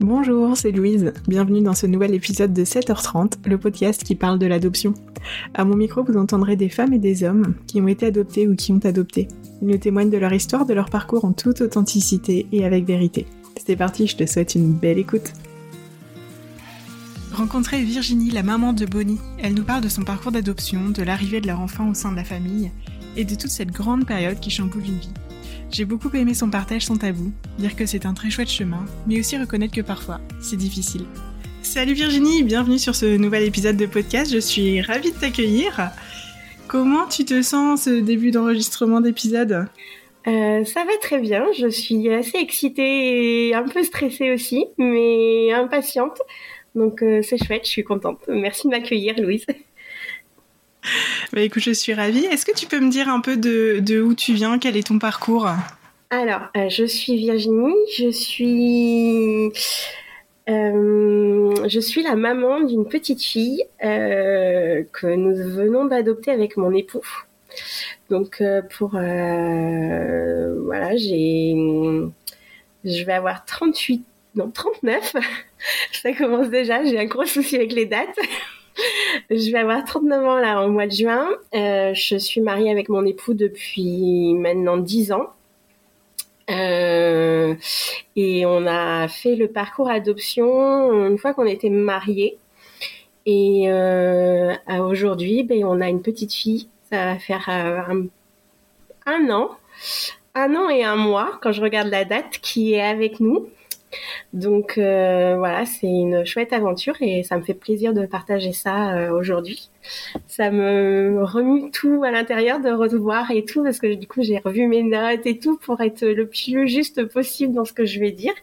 Bonjour, c'est Louise. Bienvenue dans ce nouvel épisode de 7h30, le podcast qui parle de l'adoption. À mon micro, vous entendrez des femmes et des hommes qui ont été adoptés ou qui ont adopté. Ils nous témoignent de leur histoire, de leur parcours en toute authenticité et avec vérité. C'est parti, je te souhaite une belle écoute. Rencontrer Virginie, la maman de Bonnie. Elle nous parle de son parcours d'adoption, de l'arrivée de leur enfant au sein de la famille et de toute cette grande période qui chamboule une vie. J'ai beaucoup aimé son partage sans tabou, dire que c'est un très chouette chemin, mais aussi reconnaître que parfois, c'est difficile. Salut Virginie, bienvenue sur ce nouvel épisode de podcast, je suis ravie de t'accueillir. Comment tu te sens ce début d'enregistrement d'épisode? Euh, ça va très bien, je suis assez excitée et un peu stressée aussi, mais impatiente. Donc euh, c'est chouette, je suis contente. Merci de m'accueillir Louise. Bah écoute, je suis ravie. Est-ce que tu peux me dire un peu de, où tu viens, quel est ton parcours? Alors, euh, je suis Virginie, je suis... Euh, je suis la maman d'une petite fille euh, que nous venons d'adopter avec mon époux. Donc pour voilà, j'ai je vais avoir 38 non 39. Ça commence déjà, j'ai un gros souci avec les dates je vais avoir 39 ans là au mois de juin. Euh, je suis mariée avec mon époux depuis maintenant 10 ans. Euh, et on a fait le parcours adoption une fois qu'on était mariés. Et euh, aujourd'hui, ben, on a une petite fille. Ça va faire un, un an, un an et un mois quand je regarde la date qui est avec nous. Donc euh, voilà, c'est une chouette aventure et ça me fait plaisir de partager ça euh, aujourd'hui. Ça me remue tout à l'intérieur de revoir et tout parce que du coup j'ai revu mes notes et tout pour être le plus juste possible dans ce que je vais dire.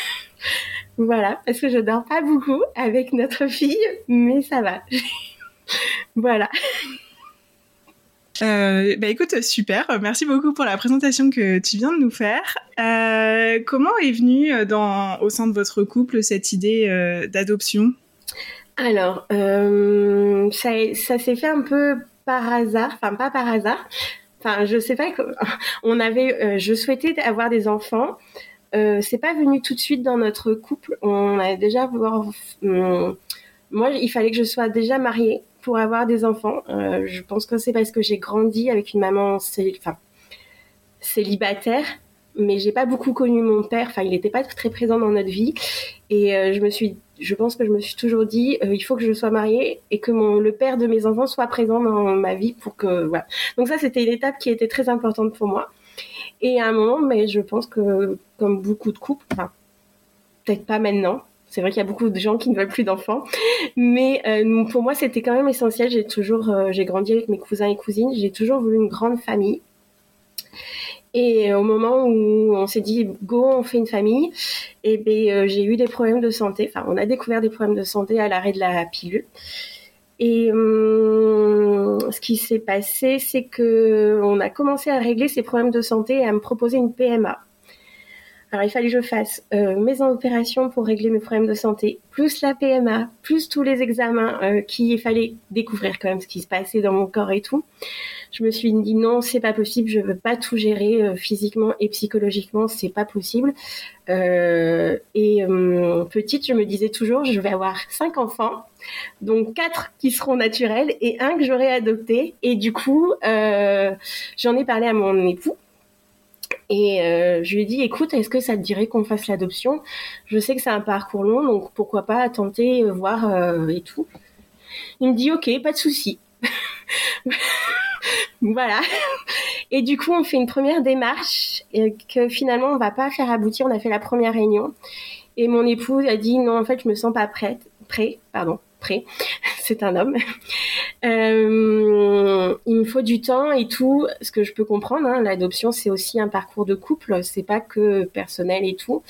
voilà, parce que je dors pas beaucoup avec notre fille, mais ça va. voilà. Euh, bah écoute, super. Merci beaucoup pour la présentation que tu viens de nous faire. Euh, comment est venue euh, dans, au sein de votre couple cette idée d'adoption? Alors, ça, ça s'est fait un peu par hasard, enfin pas par hasard. Enfin, je sais pas. On avait, je souhaitais avoir des enfants. c'est pas venu tout de suite dans notre couple. On a déjà moi, il fallait que je sois déjà mariée pour avoir des enfants. Euh, je pense que c'est parce que j'ai grandi avec une maman enfin, célibataire, mais j'ai pas beaucoup connu mon père. Enfin, il n'était pas très présent dans notre vie. Et euh, je me suis, je pense que je me suis toujours dit, euh, il faut que je sois mariée et que mon, le père de mes enfants soit présent dans ma vie pour que, voilà. Donc ça, c'était une étape qui était très importante pour moi. Et à un moment, mais je pense que, comme beaucoup de couples, enfin, peut-être pas maintenant, c'est vrai qu'il y a beaucoup de gens qui ne veulent plus d'enfants, mais euh, pour moi c'était quand même essentiel. J'ai toujours, euh, j'ai grandi avec mes cousins et cousines, j'ai toujours voulu une grande famille. Et au moment où on s'est dit go, on fait une famille, et eh ben euh, j'ai eu des problèmes de santé. Enfin, on a découvert des problèmes de santé à l'arrêt de la pilule. Et hum, ce qui s'est passé, c'est que on a commencé à régler ces problèmes de santé et à me proposer une PMA. Alors il fallait que je fasse euh, mes opérations pour régler mes problèmes de santé, plus la PMA, plus tous les examens euh, qu'il fallait découvrir quand même ce qui se passait dans mon corps et tout. Je me suis dit non, c'est pas possible, je veux pas tout gérer euh, physiquement et psychologiquement, c'est pas possible. Euh, et petite, je me disais toujours, je vais avoir cinq enfants, donc quatre qui seront naturels et un que j'aurai adopté. Et du coup, j'en ai parlé à mon époux et euh, je lui ai dit, écoute, est-ce que ça te dirait qu'on fasse l'adoption? Je sais que c'est un parcours long, donc pourquoi pas tenter, euh, voir euh, et tout. Il me dit, ok, pas de souci. voilà. Et du coup, on fait une première démarche que finalement, on va pas faire aboutir. On a fait la première réunion. Et mon époux a dit, non, en fait, je me sens pas prête, prêt, pardon, prêt. C'est un homme. Euh, il me faut du temps et tout, ce que je peux comprendre. Hein, L'adoption, c'est aussi un parcours de couple, c'est pas que personnel et tout.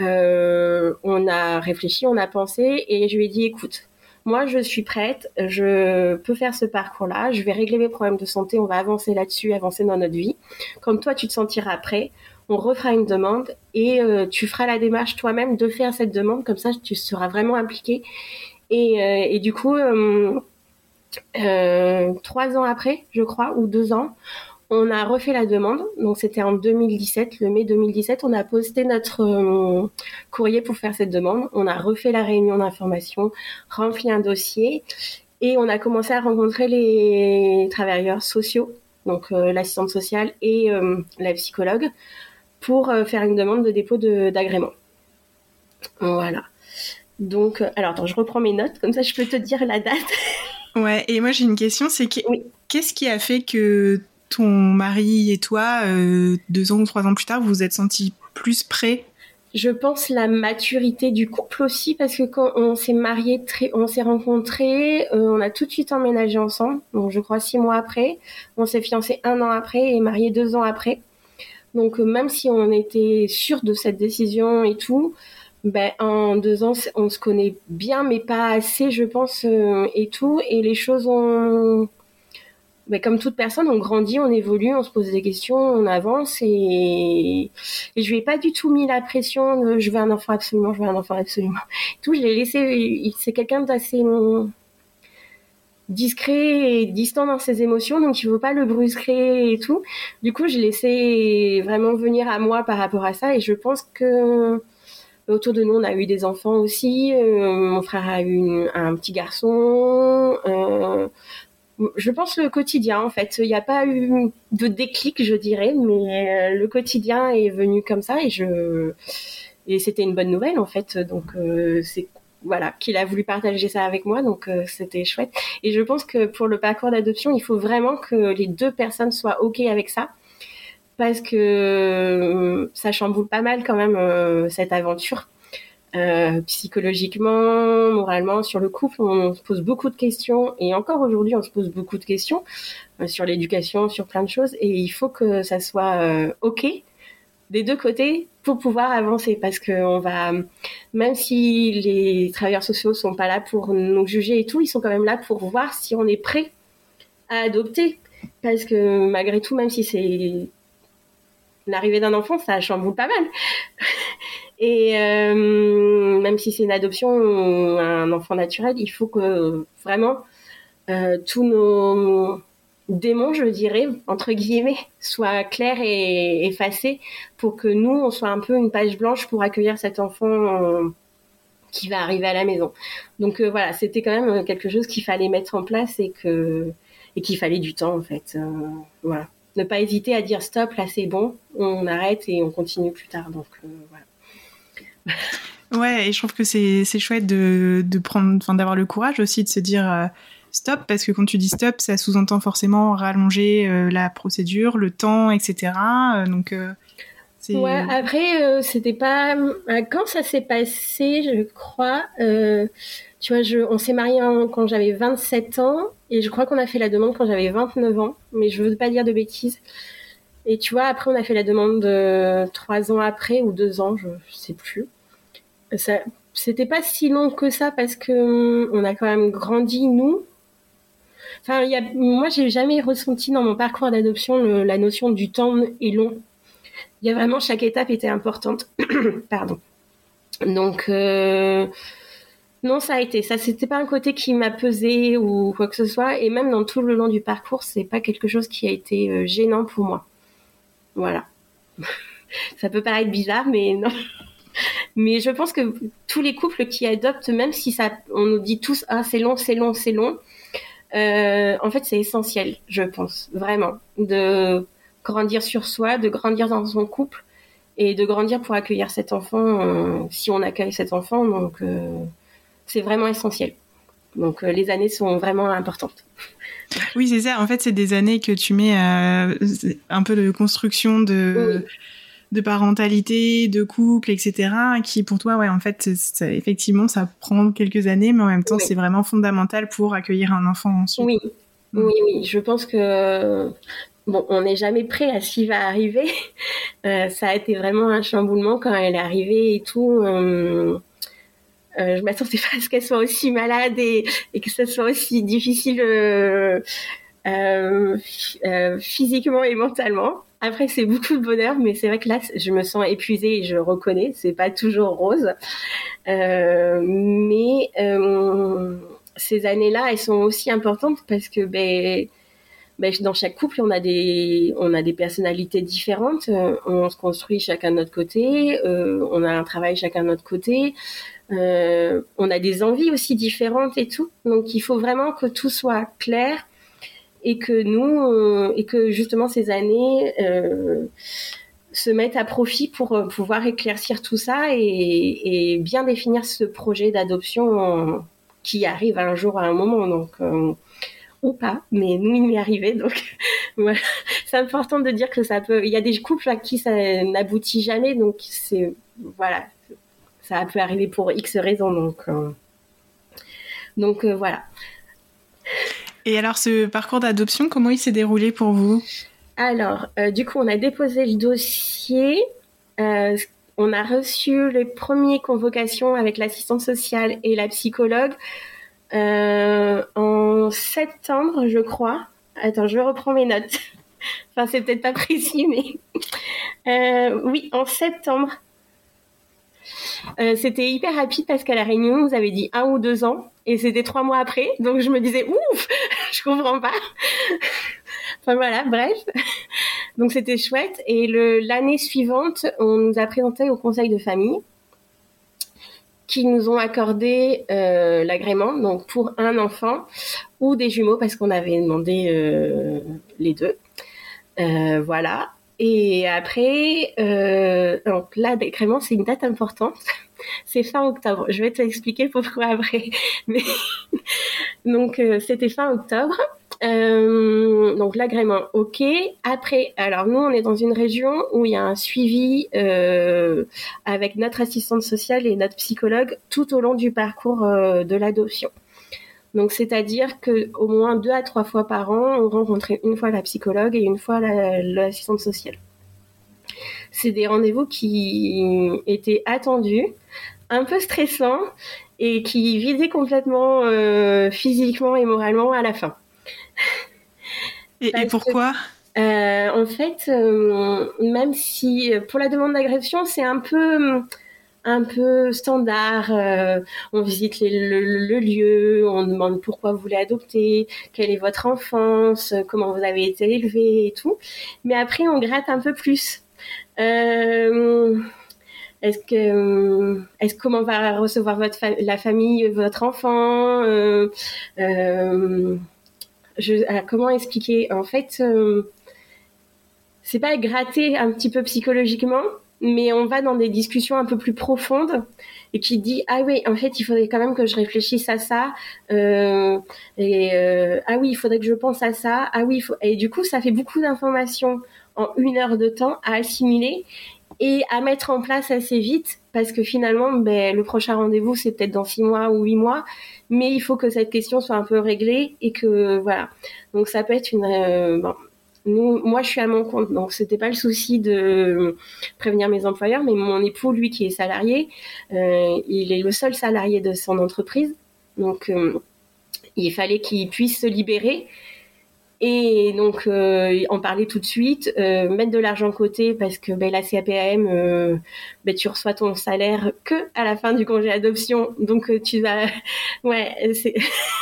Euh, on a réfléchi, on a pensé, et je lui ai dit, écoute, moi, je suis prête, je peux faire ce parcours-là, je vais régler mes problèmes de santé, on va avancer là-dessus, avancer dans notre vie. Comme toi, tu te sentiras prêt, on refera une demande et euh, tu feras la démarche toi-même de faire cette demande, comme ça, tu seras vraiment impliqué et, euh, et du coup, euh, euh, trois ans après, je crois, ou deux ans, on a refait la demande. Donc c'était en 2017, le mai 2017, on a posté notre euh, courrier pour faire cette demande. On a refait la réunion d'information, rempli un dossier et on a commencé à rencontrer les travailleurs sociaux, donc l'assistante sociale et la psychologue, pour faire une demande de dépôt d'agrément. Voilà. Donc, alors attends, je reprends mes notes, comme ça je peux te dire la date. Ouais, et moi j'ai une question, c'est qu'est-ce qui a fait que ton mari et toi, euh, deux ans ou trois ans plus tard, vous vous êtes sentis plus prêts? Je pense la maturité du couple aussi parce que quand on s'est marié, on s'est rencontrés, euh, on a tout de suite emménagé ensemble. Donc je crois six mois après, on s'est fiancé un an après et marié deux ans après. Donc euh, même si on était sûr de cette décision et tout, ben en deux ans on se connaît bien mais pas assez je pense et tout et les choses ont mais comme toute personne, on grandit, on évolue, on se pose des questions, on avance et, et je lui ai pas du tout mis la pression de je veux un enfant absolument, je veux un enfant absolument. Tout, je l'ai laissé. C'est quelqu'un d'assez discret et distant dans ses émotions, donc il faut pas le brusquer et tout. Du coup, je laissé vraiment venir à moi par rapport à ça et je pense que autour de nous, on a eu des enfants aussi. Euh, mon frère a eu un petit garçon. Euh, je pense le quotidien en fait. Il n'y a pas eu de déclic, je dirais, mais euh, le quotidien est venu comme ça et je et c'était une bonne nouvelle en fait. Donc c'est voilà qu'il a voulu partager ça avec moi, donc c'était chouette. Et je pense que pour le parcours d'adoption, il faut vraiment que les deux personnes soient ok avec ça parce que ça chamboule pas mal quand même cette aventure. Euh, psychologiquement, moralement, sur le couple, on se pose beaucoup de questions. Et encore aujourd'hui, on se pose beaucoup de questions euh, sur l'éducation, sur plein de choses. Et il faut que ça soit euh, ok des deux côtés pour pouvoir avancer. Parce que on va même si les travailleurs sociaux sont pas là pour nous juger et tout, ils sont quand même là pour voir si on est prêt à adopter. Parce que malgré tout, même si c'est l'arrivée d'un enfant, ça chamboule pas mal. Et euh, même si c'est une adoption ou un enfant naturel, il faut que vraiment euh, tous nos démons, je dirais, entre guillemets, soient clairs et effacés pour que nous, on soit un peu une page blanche pour accueillir cet enfant euh, qui va arriver à la maison. Donc voilà, c'était quand même quelque chose qu'il fallait mettre en place et que et qu'il fallait du temps en fait. Voilà, ne pas hésiter à dire stop, là c'est bon, on arrête et on continue plus tard. Donc voilà. Ouais, et je trouve que c'est chouette de, de prendre, enfin d'avoir le courage aussi de se dire euh, stop, parce que quand tu dis stop, ça sous-entend forcément rallonger euh, la procédure, le temps, etc. Euh, donc ouais, après c'était pas quand ça s'est passé, je crois. Tu vois, je, on s'est marié quand j'avais 27 ans et je crois qu'on a fait la demande quand j'avais 29 ans, mais je veux pas dire de bêtises. Et tu vois, après on a fait la demande trois ans après ou deux ans, je, je sais plus ça, c'était pas si long que ça parce que hum, on a quand même grandi nous. Enfin, y a, moi, j'ai jamais ressenti dans mon parcours d'adoption la notion du temps est long. Il y a vraiment chaque étape était importante. Pardon. Donc euh, non, ça a été. Ça, c'était pas un côté qui m'a pesé ou quoi que ce soit. Et même dans tout le long du parcours, c'est pas quelque chose qui a été euh, gênant pour moi. Voilà. ça peut paraître bizarre, mais non. Mais je pense que tous les couples qui adoptent, même si ça, on nous dit tous, ah, c'est long, c'est long, c'est long, euh, en fait, c'est essentiel, je pense, vraiment, de grandir sur soi, de grandir dans son couple et de grandir pour accueillir cet enfant, euh, si on accueille cet enfant. Donc, c'est vraiment essentiel. Donc, les années sont vraiment importantes. Oui, c'est ça. En fait, c'est des années que tu mets un peu de construction de de parentalité, de couple, etc. Qui pour toi, ouais, en fait, effectivement, ça prend quelques années, mais en même temps, c'est vraiment fondamental pour accueillir un enfant ensuite. Oui, mm. oui, oui. Je pense que bon, on n'est jamais prêt à ce qui va arriver. Euh, ça a été vraiment un chamboulement quand elle est arrivée et tout. Euh, euh, je m'attendais pas à ce qu'elle soit aussi malade et, que ce soit aussi difficile euh, euh, physiquement et mentalement. Après, c'est beaucoup de bonheur, mais c'est vrai que là, je me sens épuisée et je reconnais, c'est pas toujours rose. Euh, mais euh, ces années-là, elles sont aussi importantes parce que ben, ben, dans chaque couple, on a des, on a des personnalités différentes. Euh, on se construit chacun de notre côté. Euh, on a un travail chacun de notre côté. Euh, on a des envies aussi différentes et tout. Donc, il faut vraiment que tout soit clair et que nous, et que justement ces années se mettent à profit pour pouvoir éclaircir tout ça et, et bien définir ce projet d'adoption qui arrive un jour à un moment. Donc, ou pas, mais nous, il m'est arrivé. Donc, voilà. C'est important de dire que ça peut. Il y a des couples à qui ça n'aboutit jamais, donc c'est. Voilà. Ça peut arriver pour X raisons, donc. Euh, donc, euh, voilà. Et alors, ce parcours d'adoption, comment il s'est déroulé pour vous? Alors, euh, du coup, on a déposé le dossier. on a reçu les premières convocations avec l'assistante sociale et la psychologue en septembre, je crois. Attends, je reprends mes notes. enfin, c'est peut-être pas précis, mais euh, oui, en septembre. Euh, c'était hyper rapide parce qu'à la réunion, on nous avait dit un ou deux ans et c'était trois mois après. Donc je me disais, ouf, je comprends pas. enfin voilà, bref. Donc c'était chouette. Et l'année suivante, on nous a présenté au conseil de famille qui nous ont accordé euh, l'agrément, donc pour un enfant ou des jumeaux, parce qu'on avait demandé euh, les deux. Voilà. Et après, donc l'agrément, c'est une date importante. c'est fin octobre. Je vais t'expliquer pourquoi après. Mais donc c'était fin octobre. Euh, donc l'agrément, ok. Après, alors nous, on est dans une région où il y a un suivi euh, avec notre assistante sociale et notre psychologue tout au long du parcours euh, de l'adoption. Donc c'est-à-dire que au moins deux à trois fois par an, on rencontrait une fois la psychologue et une fois l'assistante sociale. C'est des rendez-vous qui étaient attendus, un peu stressants et qui vidaient complètement physiquement et moralement à la fin. Et, pourquoi? euh, En fait, euh, même si pour la demande d'agression, c'est un peu un peu standard. Euh, on visite le, lieu, on demande pourquoi vous voulez adopter, quelle est votre enfance, comment vous avez été élevé et tout. Mais après, on gratte un peu plus. est-ce que, comment va recevoir la famille, votre enfant comment expliquer? En fait, euh, c'est pas gratter un petit peu psychologiquement, mais on va dans des discussions un peu plus profondes et qui dit ah oui en fait il faudrait quand même que je réfléchisse à ça euh, et euh, ah oui il faudrait que je pense à ça ah oui et du coup ça fait beaucoup d'informations en une heure de temps à assimiler et à mettre en place assez vite parce que finalement ben, le prochain rendez-vous c'est peut-être dans six mois ou huit mois mais il faut que cette question soit un peu réglée et que voilà. Donc ça peut être une euh, bon, moi je suis à mon compte donc c'était pas le souci de prévenir mes employeurs mais mon époux lui qui est salarié euh, il est le seul salarié de son entreprise. Donc euh, il fallait qu'il puisse se libérer et donc euh, en parler tout de suite, euh, mettre de l'argent côté parce que ben, la CAPAM, euh, ben, tu reçois ton salaire que à la fin du congé adoption, donc euh, tu vas, ouais, c'est,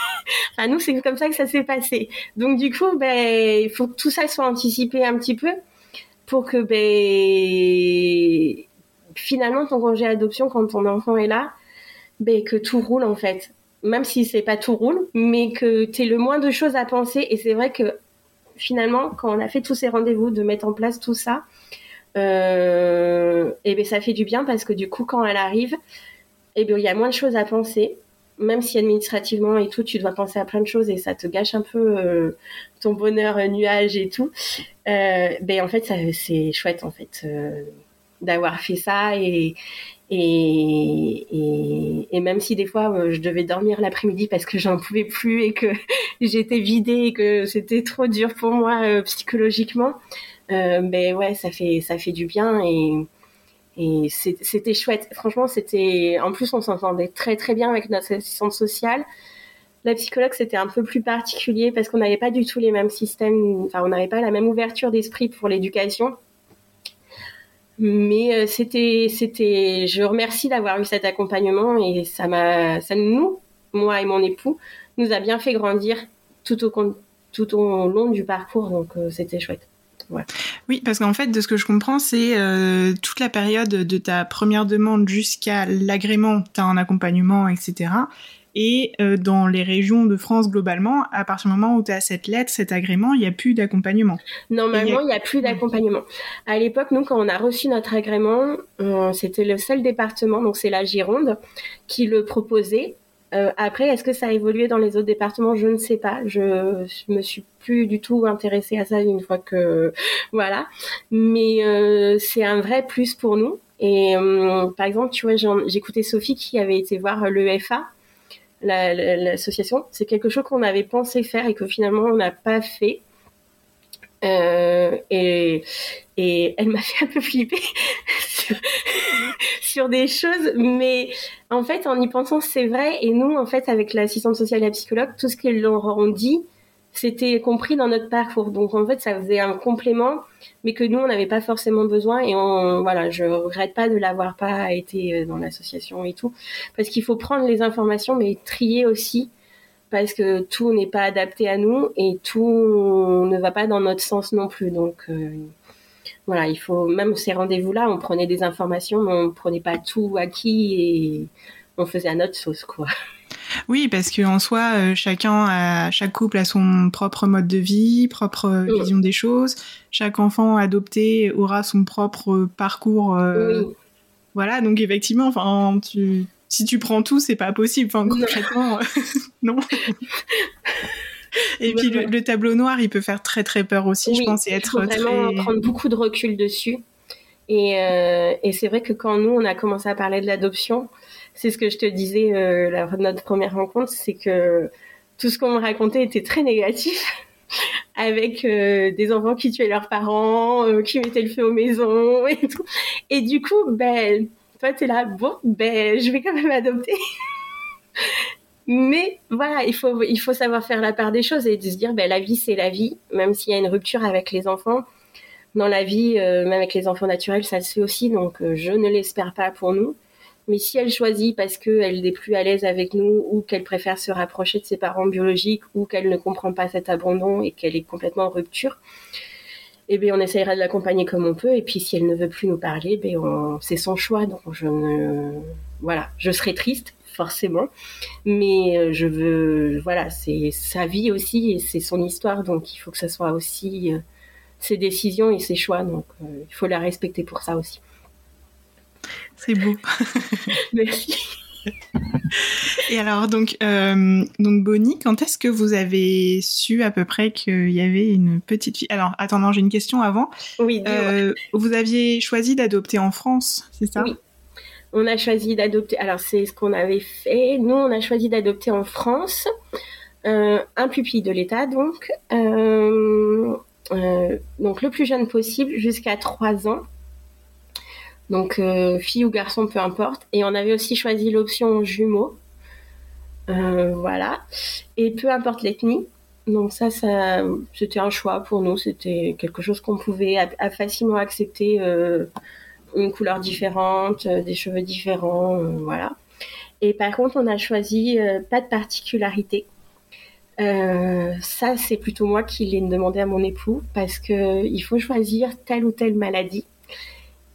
nous c'est comme ça que ça s'est passé. Donc du coup, ben il faut que tout ça soit anticipé un petit peu pour que ben finalement ton congé adoption quand ton enfant est là, ben que tout roule en fait même si c'est pas tout roule, mais que tu le moins de choses à penser. Et c'est vrai que finalement, quand on a fait tous ces rendez-vous, de mettre en place tout ça, euh, et ben ça fait du bien parce que du coup, quand elle arrive, et ben il y a moins de choses à penser. Même si administrativement et tout, tu dois penser à plein de choses et ça te gâche un peu euh, ton bonheur euh, nuage et tout. Ben en fait, c'est chouette en fait d'avoir fait ça et, et, et, et, même si des fois euh, je devais dormir l'après-midi parce que j'en pouvais plus et que j'étais vidée et que c'était trop dur pour moi euh, psychologiquement, euh, ben ouais, ça fait ça fait du bien et, et c'était chouette. Franchement, c'était en plus on s'entendait très très bien avec notre assistante sociale. La psychologue c'était un peu plus particulier parce qu'on n'avait pas du tout les mêmes systèmes, enfin on n'avait pas la même ouverture d'esprit pour l'éducation. Mais euh, c'était, c'était, je remercie d'avoir eu cet accompagnement et ça m'a, ça nous, moi et mon époux, nous a bien fait grandir tout au, tout au long du parcours, donc c'était chouette. Oui, parce qu'en fait, de ce que je comprends, c'est toute la période de ta première demande jusqu'à l'agrément, tu as un accompagnement, etc. Et euh, dans les régions de France globalement, à partir du moment où tu as cette lettre, cet agrément, il n'y a plus d'accompagnement. Normalement, il n'y a... plus d'accompagnement. À l'époque, nous, quand on a reçu notre agrément, euh, c'était le seul département, donc c'est la Gironde, qui le proposait. Euh, après, est-ce que ça a évolué dans les autres départements? Je ne sais pas. Je, me suis plus du tout intéressée à ça une fois que voilà. Mais c'est un vrai plus pour nous. Et par exemple, tu vois, j'écoutais Sophie qui avait été voir l'EFA l'association. c'est quelque chose qu'on avait pensé faire et que finalement on n'a pas fait. Euh, et, et elle m'a fait un peu flipper sur, des choses, mais en fait, en y pensant, c'est vrai. Et nous, en fait, avec l'assistante sociale et la psychologue, tout ce qu'elles leur ont dit, c'était compris dans notre parcours. Donc en fait, ça faisait un complément, mais que nous, on n'avait pas forcément besoin. Et on, voilà, je regrette pas de l'avoir pas été euh, dans l'association et tout, parce qu'il faut prendre les informations, mais trier aussi, parce que tout n'est pas adapté à nous et tout ne va pas dans notre sens non plus. Donc euh, voilà, il faut même ces rendez-vous-là, on prenait des informations, mais on prenait pas tout acquis et on faisait à notre sauce, quoi. Oui, parce qu'en soi, euh, chacun, a, chaque couple a son propre mode de vie, propre euh, vision des choses. Chaque enfant adopté aura son propre parcours. Euh, voilà, donc effectivement, enfin, si tu prends tout, c'est pas possible. Enfin, concrètement, non. Et puis le, tableau noir, il peut faire très très peur aussi, je pense, et être il faut vraiment prendre beaucoup de recul dessus. Et, et c'est vrai que quand nous, on a commencé à parler de l'adoption, c'est ce que je te disais euh, lors de notre première rencontre, c'est que tout ce qu'on me racontait était très négatif. avec euh, des enfants qui tuaient leurs parents, euh, qui mettaient le feu aux maisons et tout. Et du coup, ben, toi, t'es là, bon, ben, je vais quand même adopter. Mais voilà, il faut, il faut savoir faire la part des choses et de se dire, ben, la vie, c'est la vie, même s'il y a une rupture avec les enfants. Dans la vie, même avec les enfants naturels, ça se fait aussi, donc je ne l'espère pas pour nous. Mais si elle choisit parce qu'elle n'est plus à l'aise avec nous ou qu'elle préfère se rapprocher de ses parents biologiques ou qu'elle ne comprend pas cet abandon et qu'elle est complètement en rupture, eh bien, on essayera de l'accompagner comme on peut. Et puis, si elle ne veut plus nous parler, eh c'est son choix. Donc, je ne, voilà, je serai triste, forcément. Mais euh, je veux, voilà, c'est sa vie aussi et c'est son histoire. Donc, il faut que ce soit aussi euh, ses décisions et ses choix. Donc, euh, il faut la respecter pour ça aussi. C'est beau. Merci. Et alors, donc, euh, donc Bonnie, quand est-ce que vous avez su à peu près qu'il y avait une petite fille? Alors, attends, j'ai une question avant. Oui. Euh, vous aviez choisi d'adopter en France, c'est ça? Oui. On a choisi d'adopter. Alors, c'est ce qu'on avait fait. Nous, on a choisi d'adopter en France euh, un pupille de l'État, donc, donc le plus jeune possible, jusqu'à 3 ans. Donc euh, fille ou garçon, peu importe. Et on avait aussi choisi l'option jumeaux. Euh, voilà. Et peu importe l'ethnie. Donc ça, ça c'était un choix pour nous. C'était quelque chose qu'on pouvait facilement accepter. Euh, une couleur différente, des cheveux différents, voilà. Et par contre, on a choisi pas de particularité. ça, c'est plutôt moi qui l'ai demandé à mon époux parce que il faut choisir telle ou telle maladie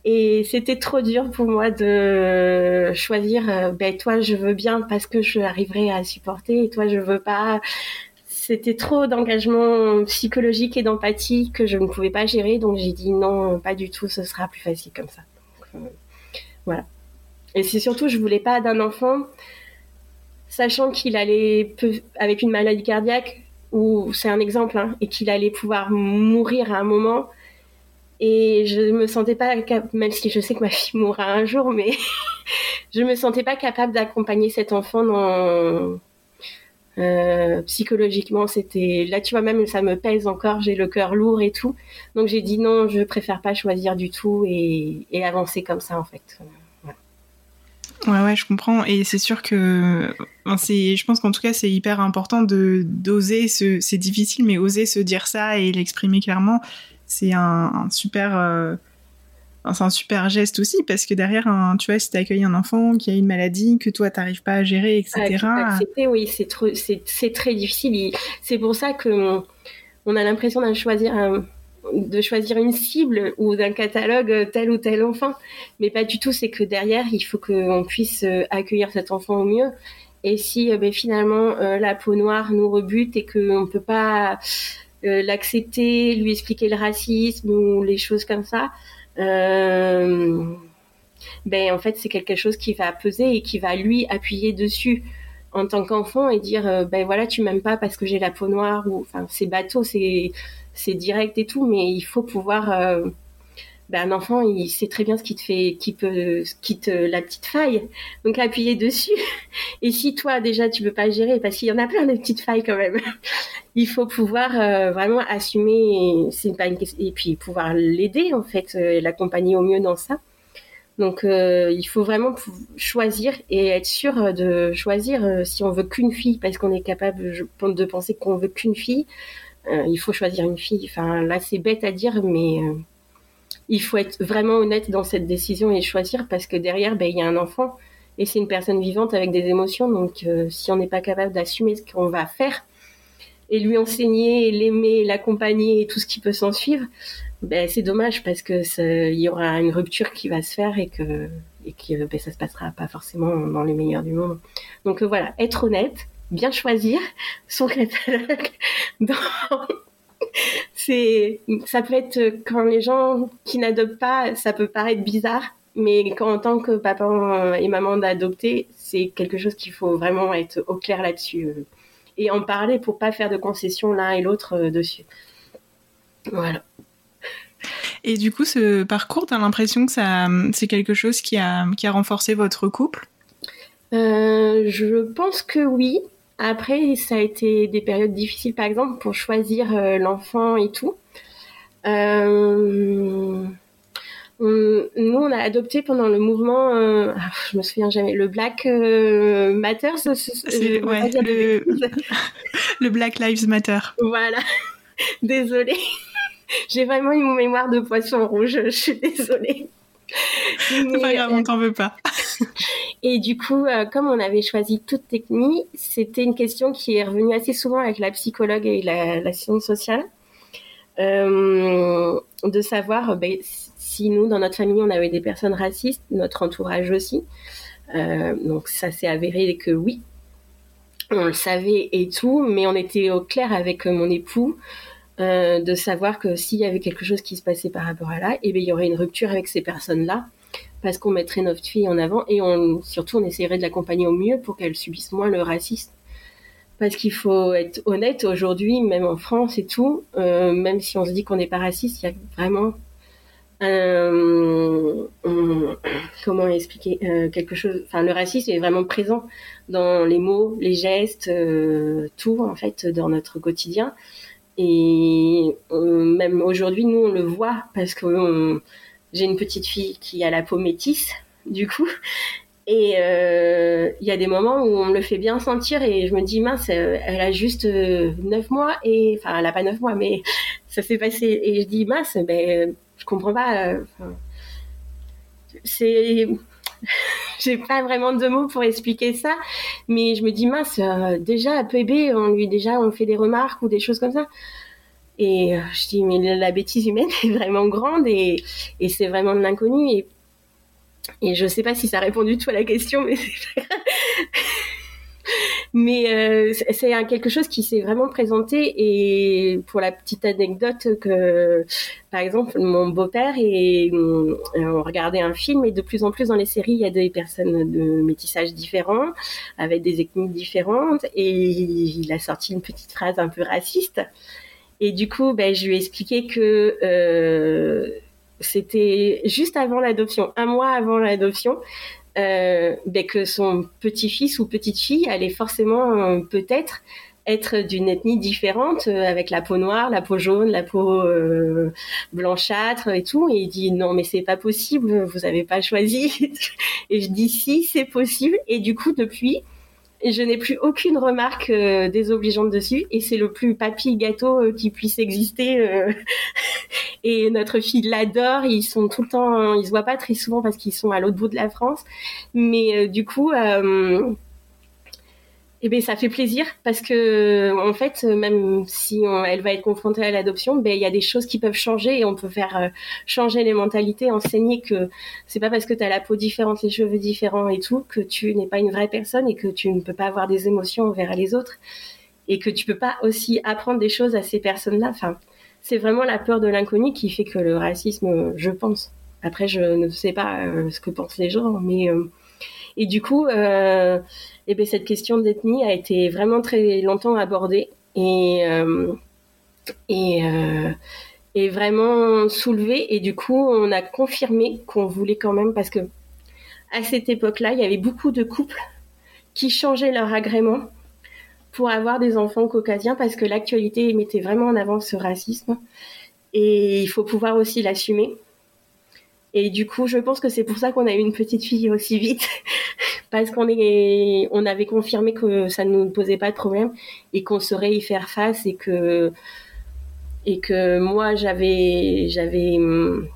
et c'était trop dur pour moi de choisir, euh, ben toi je veux bien parce que je arriverai à supporter et toi je veux pas. C'était trop d'engagement psychologique et d'empathie que je ne pouvais pas gérer, donc j'ai dit non, pas du tout, ce sera plus facile comme ça. Euh, voilà. Et c'est surtout, je voulais pas d'un enfant, sachant qu'il allait, avec une maladie cardiaque, ou c'est un exemple, hein, et qu'il allait pouvoir mourir à un moment, et je me sentais pas, même si je sais que ma fille mourra un jour, mais je me sentais pas capable d'accompagner cet enfant dans, euh, psychologiquement, c'était là, tu vois, même ça me pèse encore, j'ai le cœur lourd et tout. Donc j'ai dit non, je préfère pas choisir du tout et, avancer comme ça en fait. Ouais, ouais, je comprends. Et c'est sûr que, je pense qu'en tout cas, c'est hyper important d'oser. C'est difficile, mais oser se dire ça et l'exprimer clairement c'est un, super. Euh, c'est un super geste aussi parce que derrière, tu vois, si tu accueilles un enfant qui a une maladie que toi t'arrives pas à gérer, etc. Accepter, oui, c'est très difficile. C'est pour ça que on a l'impression de choisir de choisir une cible ou d'un catalogue tel ou tel enfant, mais pas du tout. C'est que derrière, il faut qu'on puisse euh, accueillir cet enfant au mieux. Et si euh, ben, finalement la peau noire nous rebute et qu'on ne peut pas l'accepter, lui expliquer le racisme ou les choses comme ça, euh, ben en fait c'est quelque chose qui va peser et qui va lui appuyer dessus en tant qu'enfant et dire euh, ben voilà tu m'aimes pas parce que j'ai la peau noire ou enfin c'est bateau c'est c'est direct et tout mais il faut pouvoir euh, ben, un enfant il sait très bien ce qui te fait qui peut ce qui te la petite faille. Donc appuyer dessus. Et si toi déjà tu peux pas gérer parce qu'il y en a plein de petites failles quand même. Il faut pouvoir euh, vraiment assumer c'est pas une et puis pouvoir l'aider en fait euh, l'accompagner au mieux dans ça. Donc euh, il faut vraiment choisir et être sûr de choisir si on veut qu'une fille parce qu'on est capable de penser qu'on veut qu'une fille il faut choisir une fille. Enfin là c'est bête à dire mais il faut être vraiment honnête dans cette décision et choisir parce que derrière, ben, il y a un enfant et c'est une personne vivante avec des émotions. Donc, euh, si on n'est pas capable d'assumer ce qu'on va faire et lui enseigner, l'aimer, l'accompagner et tout ce qui peut s'en suivre, ben, c'est dommage parce que il y aura une rupture qui va se faire et que et que ben, ça se passera pas forcément dans les meilleurs du monde. Donc euh, voilà, être honnête, bien choisir son catalogue dans c'est, ça peut être quand les gens qui n'adoptent pas, ça peut paraître bizarre, mais quand en tant que papa et maman d'adopter, c'est quelque chose qu'il faut vraiment être au clair là-dessus euh, et en parler pour pas faire de concessions l'un et l'autre euh, dessus. Voilà. Et du coup, ce parcours, tu as l'impression que ça, c'est quelque chose qui a, qui a renforcé votre couple? Euh, Je pense que oui. Après, ça a été des périodes difficiles, par exemple, pour choisir euh, l'enfant et tout. Euh, nous, on a adopté pendant le mouvement, euh, ah, je me souviens jamais, le Black Matter. le, le Black Lives Matter. Voilà. Désolée. J'ai vraiment eu mon mémoire de poisson rouge. Je suis désolée. C'est pas grave, on t'en veut pas. Et du coup, euh, comme on avait choisi toute technique, c'était une question qui est revenue assez souvent avec la psychologue et la, science sociale, euh, de savoir ben, si nous, dans notre famille, on avait des personnes racistes, notre entourage aussi. Euh, donc ça s'est avéré que oui, on le savait et tout, mais on était au clair avec mon époux de savoir que s'il y avait quelque chose qui se passait par rapport à là, eh bien, il y aurait une rupture avec ces personnes-là parce qu'on mettrait notre fille en avant et on, surtout on essaierait de l'accompagner au mieux pour qu'elle subisse moins le racisme. Parce qu'il faut être honnête, aujourd'hui, même en France et tout, euh, même si on se dit qu'on n'est pas raciste, il y a vraiment comment expliquer euh, quelque chose. Enfin, le racisme est vraiment présent dans les mots, les gestes, euh, tout en fait dans notre quotidien. Et même aujourd'hui, nous on le voit parce que j'ai une petite fille qui a la peau métisse, du coup. Et euh, il y a des moments où on le fait bien sentir et je me dis, mince, euh, elle a juste euh, neuf mois et... Enfin, elle a pas neuf mois, mais ça s'est passé. Et je dis, mince, ben, je comprends pas. c'est... J'ai pas vraiment de mots pour expliquer ça, mais je me dis, mince, déjà, à bébé, on lui, déjà, on fait des remarques ou des choses comme ça. Et euh, je dis, mais la bêtise humaine est vraiment grande et, et c'est vraiment de l'inconnu. Et, et je sais pas si ça répond du tout à la question, mais mais euh, c'est quelque chose qui s'est vraiment présenté et pour la petite anecdote que par exemple mon beau-père et euh, on regardait un film et de plus en plus dans les séries il y a des personnes de métissage différents avec des ethnies différentes et il a sorti une petite phrase un peu raciste. Et du coup, ben, je lui ai expliqué que euh, c'était juste avant l'adoption, un mois avant l'adoption, euh, ben, que son petit-fils ou petite-fille allait forcément euh, peut-être être d'une ethnie différente, avec la peau noire, la peau jaune, la peau blanchâtre et tout. Et il dit non, mais c'est pas possible, vous avez pas choisi. et je dis si, c'est possible. Et du coup, depuis, je n'ai plus aucune remarque euh, désobligeante dessus et c'est le plus papy gâteau euh, qui puisse exister euh. et notre fille l'adore. Ils sont tout le temps, ils se voient pas très souvent parce qu'ils sont à l'autre bout de la France, mais du coup eh bien, ça fait plaisir parce que en fait, même si elle va être confrontée à l'adoption, ben il y a des choses qui peuvent changer et on peut faire euh, changer les mentalités, enseigner que c'est pas parce que tu as la peau différente, les cheveux différents et tout que tu n'es pas une vraie personne et que tu ne peux pas avoir des émotions envers les autres et que tu peux pas aussi apprendre des choses à ces personnes-là. Enfin, c'est vraiment la peur de l'inconnu qui fait que le racisme, je pense. Après, je ne sais pas euh, ce que pensent les gens, mais euh, et du coup, euh, eh ben, cette question d'ethnie a été vraiment très longtemps abordée et, euh, euh, et vraiment soulevée. Et du coup, on a confirmé qu'on voulait quand même, parce que à cette époque-là, il y avait beaucoup de couples qui changeaient leur agrément pour avoir des enfants caucasiens parce que l'actualité mettait vraiment en avant ce racisme et il faut pouvoir aussi l'assumer. Et du coup, je pense que c'est pour ça qu'on a eu une petite fille aussi vite, parce qu'on on avait confirmé que ça ne nous posait pas de problème et qu'on saurait y faire face et que, et que moi j'avais, j'avais hum,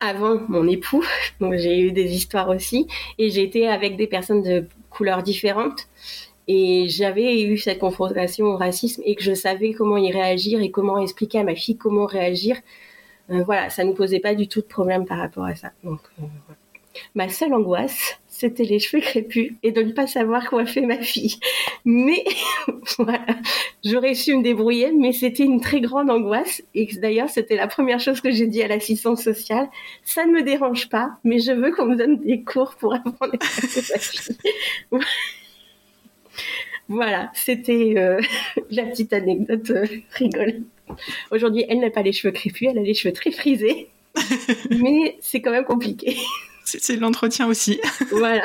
avant mon époux, donc j'ai eu des histoires aussi, et j'étais avec des personnes de couleurs différentes. Et j'avais eu cette confrontation au racisme et que je savais comment y réagir et comment expliquer à ma fille comment réagir euh, voilà, ça ne posait pas du tout de problème par rapport à ça. Donc, euh, Ma seule angoisse, c'était les cheveux crépus et de ne pas savoir quoi fait ma fille. Mais voilà, j'aurais su me débrouiller, mais c'était une très grande angoisse. Et d'ailleurs, c'était la première chose que j'ai dit à l'assistante sociale. Ça ne me dérange pas, mais je veux qu'on me donne des cours pour apprendre à ma fille. voilà, c'était euh, la petite anecdote rigolote. Aujourd'hui, elle n'a pas les cheveux crépus, elle a les cheveux très frisés. mais c'est quand même compliqué. C'est l'entretien aussi. voilà.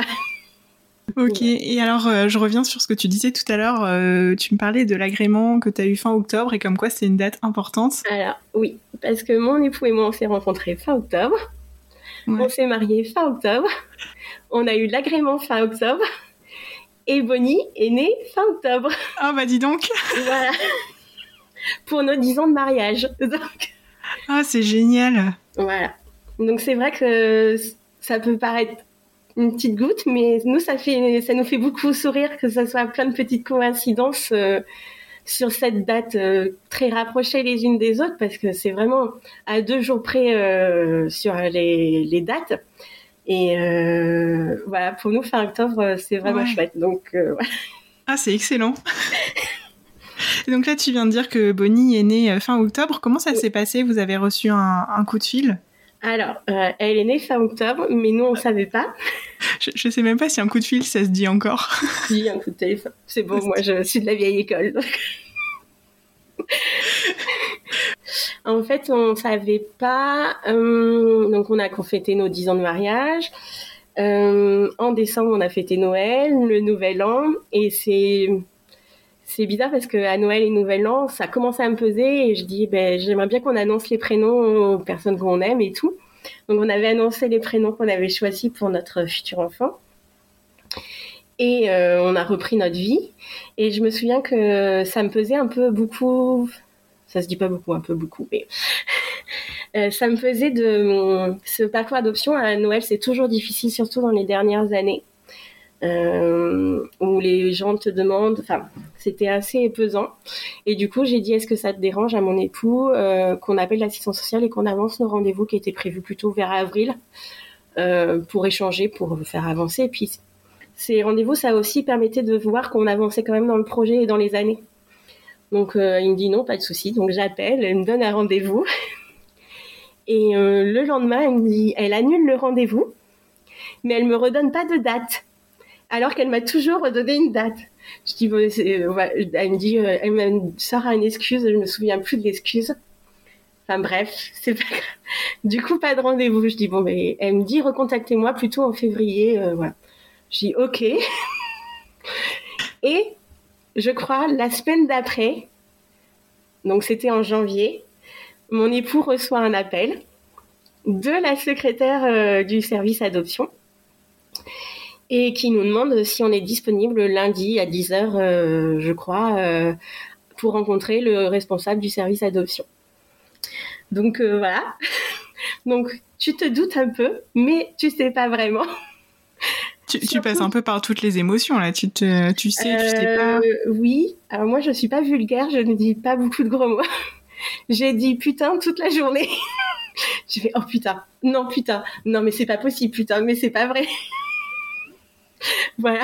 Ok, et alors euh, je reviens sur ce que tu disais tout à l'heure. Euh, tu me parlais de l'agrément que tu as eu fin octobre et comme quoi c'est une date importante. Alors oui, parce que mon époux et moi on s'est rencontrés fin octobre. On s'est mariés fin octobre. On a eu l'agrément fin octobre. Et Bonnie est née fin octobre. Ah bah dis donc. voilà pour nos 10 ans de mariage. Ah, c'est génial. Voilà. Donc c'est vrai que ça peut paraître une petite goutte, mais nous, ça, fait, ça nous fait beaucoup sourire que ça soit plein de petites coïncidences euh, sur cette date euh, très rapprochée les unes des autres, parce que c'est vraiment à deux jours près euh, sur les, les, dates. Et voilà, pour nous, fin octobre, c'est vraiment chouette. Donc, Ah, c'est excellent. donc là, tu viens de dire que Bonnie est née fin octobre. Comment ça s'est passé? Vous avez reçu un, coup de fil? Alors, euh, elle est née fin octobre, mais nous, on ne savait pas. Je, ne sais même pas si un coup de fil, ça se dit encore. Si, un coup de téléphone. C'est bon, moi, je suis de la vieille école. en fait, on ne savait pas. Euh, donc, on a fêté nos 10 ans de mariage. en décembre, on a fêté Noël, le Nouvel An, et c'est c'est bizarre parce que à Noël et Nouvel An, ça commence à me peser et je dis, ben, j'aimerais bien qu'on annonce les prénoms aux personnes qu'on aime et tout. Donc, on avait annoncé les prénoms qu'on avait choisis pour notre futur enfant. Et euh, on a repris notre vie. Et je me souviens que ça me pesait un peu beaucoup. Ça se dit pas beaucoup, un peu beaucoup, mais euh, ça me pesait de ce parcours adoption à Noël. C'est toujours difficile, surtout dans les dernières années. Euh, où les gens te demandent, enfin, c'était assez pesant. Et du coup, j'ai dit, est-ce que ça te dérange à mon époux euh, qu'on appelle l'assistance sociale et qu'on avance nos rendez-vous qui étaient prévus plutôt vers avril euh, pour échanger, pour faire avancer. Et puis, ces rendez-vous, ça aussi permettait de voir qu'on avançait quand même dans le projet et dans les années. Donc, il me dit non, pas de souci. Donc, j'appelle, elle me donne un rendez-vous. Et le lendemain, elle me dit, elle annule le rendez-vous, mais elle me redonne pas de date alors qu'elle m'a toujours donné une date. Je dis, euh, elle me dit, euh, elle me sort une excuse, je me souviens plus de l'excuse. Enfin bref, c'est pas grave. Du coup, pas de rendez-vous. Je dis, bon, mais elle me dit, recontactez-moi plutôt en février. Euh. Je dis, ok. Et je crois, la semaine d'après, donc c'était en janvier, mon époux reçoit un appel de la secrétaire du service adoption et qui nous demande si on est disponible lundi à 10h, euh, je crois, euh, pour rencontrer le responsable du service adoption. Donc voilà. Donc tu te doutes un peu, mais tu sais pas vraiment. Tu, passes un peu par toutes les émotions là. Tu, te, tu sais, tu sais pas. Oui. Alors moi, je suis pas vulgaire. Je ne dis pas beaucoup de gros mots. J'ai dit putain toute la journée. J'ai fait oh putain, non putain, non mais c'est pas possible putain, mais c'est pas vrai. voilà.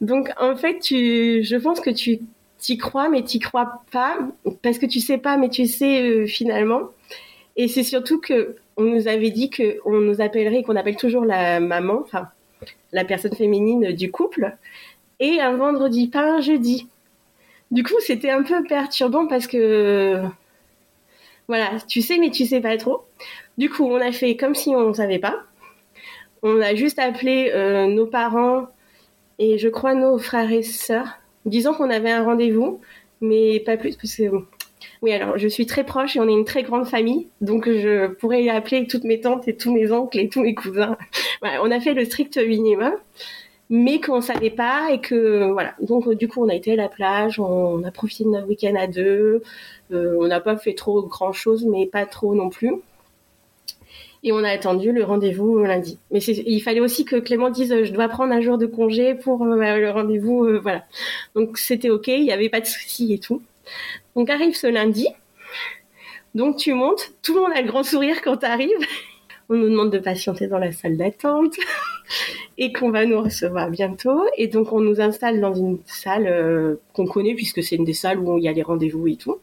Donc en fait, tu, je pense que tu t'y crois, mais t'y crois pas parce que tu sais pas, mais tu sais euh, finalement. Et c'est surtout que on nous avait dit que on nous appellerait, qu'on appelle toujours la maman, enfin la personne féminine du couple, et un vendredi, pas un jeudi. Du coup, c'était un peu perturbant parce que voilà, tu sais, mais tu sais pas trop. Du coup, on a fait comme si on savait pas. On a juste appelé euh, nos parents et je crois nos frères et sœurs, disant qu'on avait un rendez-vous, mais pas plus parce que oui, alors je suis très proche et on est une très grande famille, donc je pourrais appeler toutes mes tantes et tous mes oncles et tous mes cousins. Voilà, on a fait le strict minimum mais qu'on savait pas et que voilà. Donc du coup, on a été à la plage, on, a profité de notre week-end à deux. Euh, on n'a pas fait trop grand chose, mais pas trop non plus. Et on a attendu le rendez-vous lundi. Mais il fallait aussi que Clément dise je dois prendre un jour de congé pour euh, le rendez-vous, euh, voilà. Donc c'était ok, il n'y avait pas de souci et tout. Donc arrive ce lundi. Donc tu montes, tout le monde a le grand sourire quand tu arrives. On nous demande de patienter dans la salle d'attente et qu'on va nous recevoir bientôt. Et donc, on nous installe dans une salle euh, qu'on connaît puisque c'est une des salles où il y a les rendez-vous et tout.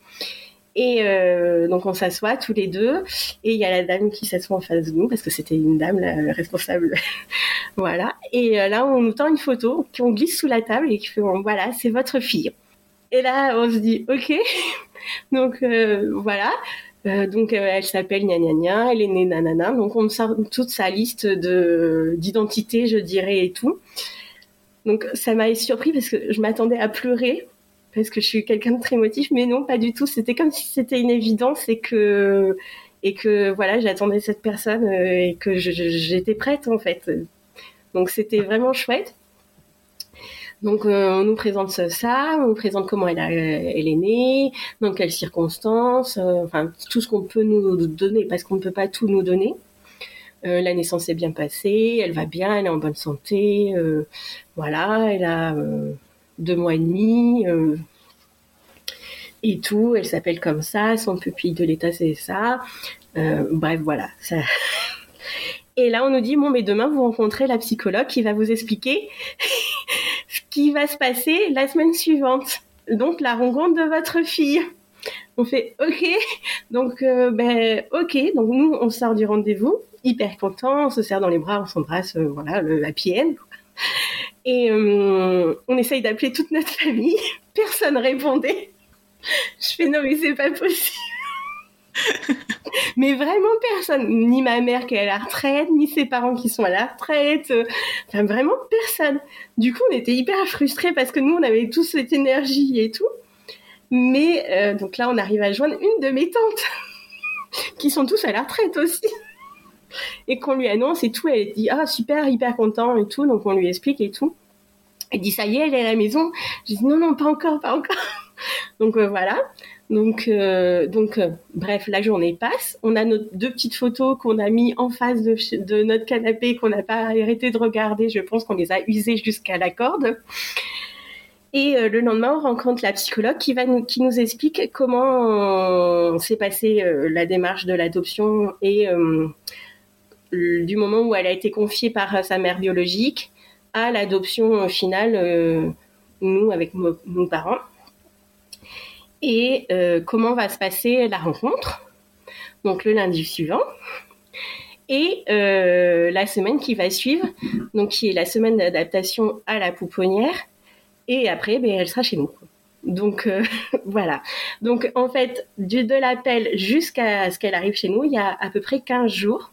Et euh, donc, on s'assoit tous les deux et il y a la dame qui s'assoit en face de nous parce que c'était une dame responsable. voilà. Et euh, là, on nous tend une photo qu'on glisse sous la table et qui fait voilà, c'est votre fille. Et là, on se dit ok. donc voilà. Euh, donc euh, elle s'appelle gna gna gna, elle est née nanana. Donc on sort toute sa liste de d'identité, je dirais et tout. Donc ça m'a surpris parce que je m'attendais à pleurer parce que je suis quelqu'un de très émotif, mais non, pas du tout. C'était comme si c'était une évidence et que et que voilà, j'attendais cette personne euh, et que j'étais prête en fait. Donc c'était vraiment chouette. Donc euh, on nous présente ça, on nous présente comment elle, elle est née, dans quelles circonstances, euh, enfin tout ce qu'on peut nous donner parce qu'on ne peut pas tout nous donner. Euh, la naissance est bien passée, elle va bien, elle est en bonne santé, voilà, elle a deux mois et demi et tout, elle s'appelle comme ça, son pupille de l'état c'est ça, bref voilà. Et là on nous dit bon mais demain vous rencontrez la psychologue qui va vous expliquer ce qui va se passer la semaine suivante. Donc la rencontre de votre fille. On fait OK. Donc euh, ben OK. Donc nous on sort du rendez-vous hyper content, on se serre dans les bras, on s'embrasse, euh, voilà le happy. Et euh, on essaye d'appeler toute notre famille. Personne répondait. Je fais non mais c'est pas possible. mais vraiment personne, ni ma mère qui est à la retraite, ni ses parents qui sont à la retraite, enfin vraiment personne. Du coup, on était hyper frustrés parce que nous, on avait tous cette énergie et tout. Mais euh, donc là, on arrive à joindre une de mes tantes, qui sont tous à la retraite aussi. Et qu'on lui annonce et tout, elle dit ah super, hyper content et tout, donc on lui explique et tout. Elle dit ça y est, elle est à la maison. Je dis non non pas encore, pas encore. Donc euh, voilà. Donc, euh, donc euh, bref, la journée passe. On a nos deux petites photos qu'on a mis en face de, notre canapé qu'on n'a pas arrêté de regarder. Je pense qu'on les a usées jusqu'à la corde. Et le lendemain, on rencontre la psychologue qui va nous, qui nous explique comment s'est passée la démarche de l'adoption et du moment où elle a été confiée par sa mère biologique à l'adoption finale, nous avec nos parents et euh, comment va se passer la rencontre, donc le lundi suivant, et euh, la semaine qui va suivre, donc qui est la semaine d'adaptation à la pouponnière, et après, ben, elle sera chez nous. Donc euh, voilà. Donc en fait, du de l'appel jusqu'à ce qu'elle arrive chez nous, il y a à peu près 15 jours.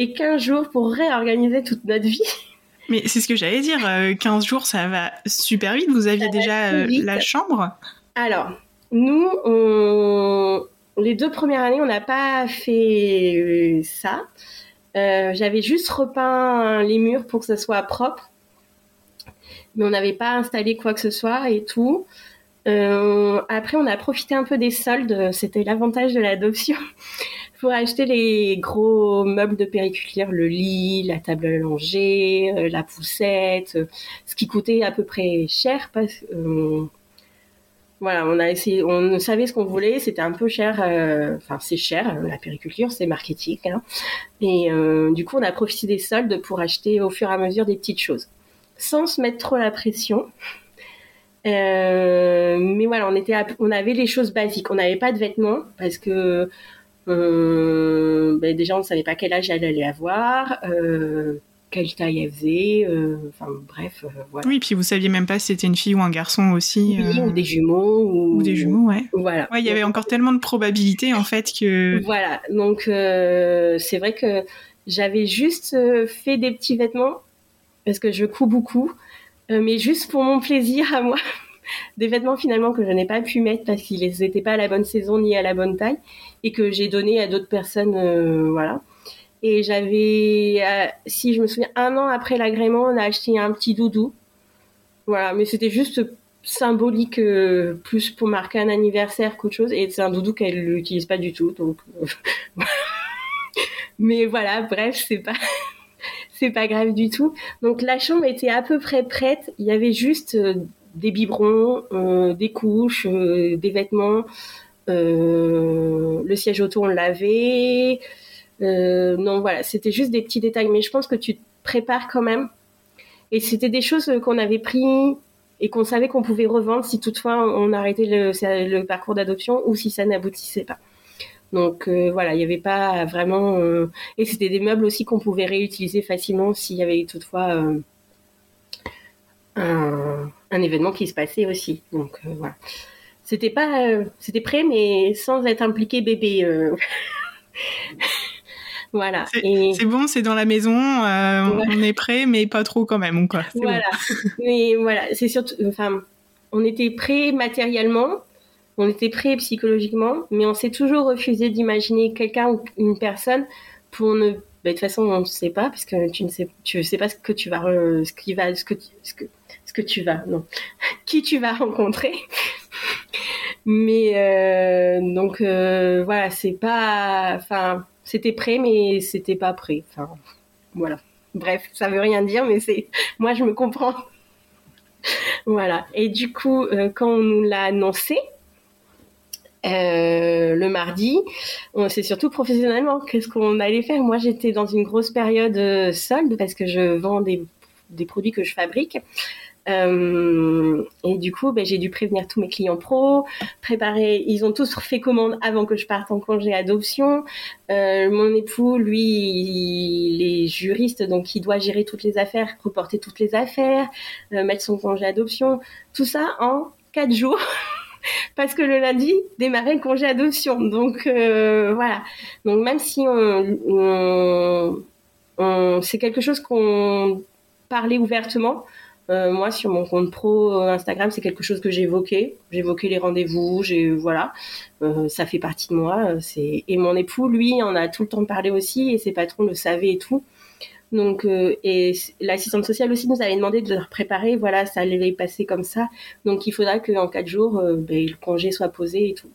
Et 15 jours pour réorganiser toute notre vie. Mais c'est ce que j'allais dire, 15 jours, ça va super vite. Vous aviez déjà la chambre? Alors, nous, on... les deux premières années, on n'a pas fait euh, ça. Euh, j'avais juste repeint les murs pour que ce soit propre, mais on n'avait pas installé quoi que ce soit et tout. après, on a profité un peu des soldes. C'était l'avantage de l'adoption pour acheter les gros meubles de périculture, le lit, la table allongée, la poussette, ce qui coûtait à peu près cher parce que voilà, on a essayé, on savait ce qu'on voulait, c'était un peu cher, euh, enfin c'est cher, la périculture, c'est marketing, hein. et euh, du coup on a profité des soldes pour acheter au fur et à mesure des petites choses, sans se mettre trop la pression. Euh, mais voilà, on était, on avait les choses basiques, on n'avait pas de vêtements parce que ben déjà on ne savait pas quel âge elle allait avoir quelle taille elle faisait, euh, enfin bref, euh, voilà. Oui, puis vous saviez même pas si c'était une fille ou un garçon aussi. Oui, ou euh, des jumeaux. Ou, des jumeaux, ouais. Voilà. Ouais, il y avait encore tellement de probabilités en fait que. Voilà, donc c'est vrai que j'avais juste fait des petits vêtements parce que je couds beaucoup, mais juste pour mon plaisir à moi. des vêtements finalement que je n'ai pas pu mettre parce qu'ils n'étaient pas à la bonne saison ni à la bonne taille et que j'ai donné à d'autres personnes, voilà. Et j'avais, euh, si je me souviens, un an après l'agrément, on a acheté un petit doudou. Voilà, mais c'était juste symbolique, euh, plus pour marquer un anniversaire qu'autre chose. Et c'est un doudou qu'elle n'utilise pas du tout. Donc, euh, mais voilà, bref, c'est pas, c'est pas grave du tout. Donc la chambre était à peu près prête. Il y avait juste des biberons, des couches, des vêtements. le siège auto on l'avait. Euh, non, voilà, c'était juste des petits détails, mais je pense que tu te prépares quand même. Et c'était des choses qu'on avait pris et qu'on savait qu'on pouvait revendre si toutefois on arrêtait le, parcours d'adoption ou si ça n'aboutissait pas. Donc euh, voilà, il n'y avait pas vraiment... Euh, et c'était des meubles aussi qu'on pouvait réutiliser facilement s'il y avait toutefois un, événement qui se passait aussi. Donc voilà. C'était pas... c'était prêt, mais sans être impliqué bébé. Voilà. C'est bon, c'est dans la maison, euh, on est prêt, mais pas trop quand même, quoi. Voilà. mais voilà, c'est surtout, enfin, on était prêt matériellement, on était prêt psychologiquement, mais on s'est toujours refusé d'imaginer quelqu'un ou une personne pour ne bah, de toute façon, on ne sait pas parce que tu ne sais, tu sais pas ce que tu vas, ce qui va, ce que, ce que, que tu vas, non, qui tu vas rencontrer. Mais euh, donc euh, voilà, c'est pas, enfin, c'était prêt, mais c'était pas prêt. Voilà. Bref, ça veut rien dire, mais c'est moi je me comprends. voilà. Et du coup, euh, quand on nous l'a annoncé le mardi, on sait surtout professionnellement qu'est-ce qu'on allait faire? Moi, j'étais dans une grosse période solde parce que je vends des produits que je fabrique. Euh, et du coup, ben, j'ai dû prévenir tous mes clients pro, préparer. Ils ont tous fait commande avant que je parte en congé adoption. Euh, mon époux, lui, il est juriste, donc il doit gérer toutes les affaires, reporter toutes les affaires, euh, mettre son congé adoption, tout ça en quatre jours. Parce que le lundi démarrait le congé adoption. Donc voilà. Donc même si on c'est quelque chose qu'on parlait ouvertement, euh, moi, sur mon compte pro euh, Instagram, c'est quelque chose que. J'ai évoqué les rendez-vous, j'ai voilà, euh, ça fait partie de moi. Et mon époux, lui, en a tout le temps parlé aussi, et ses patrons le savaient et tout. Donc et l'assistante sociale aussi nous avait demandé de leur préparer. Voilà, ça allait passer comme ça. Donc il faudra qu'en quatre jours, ben, le congé soit posé et tout.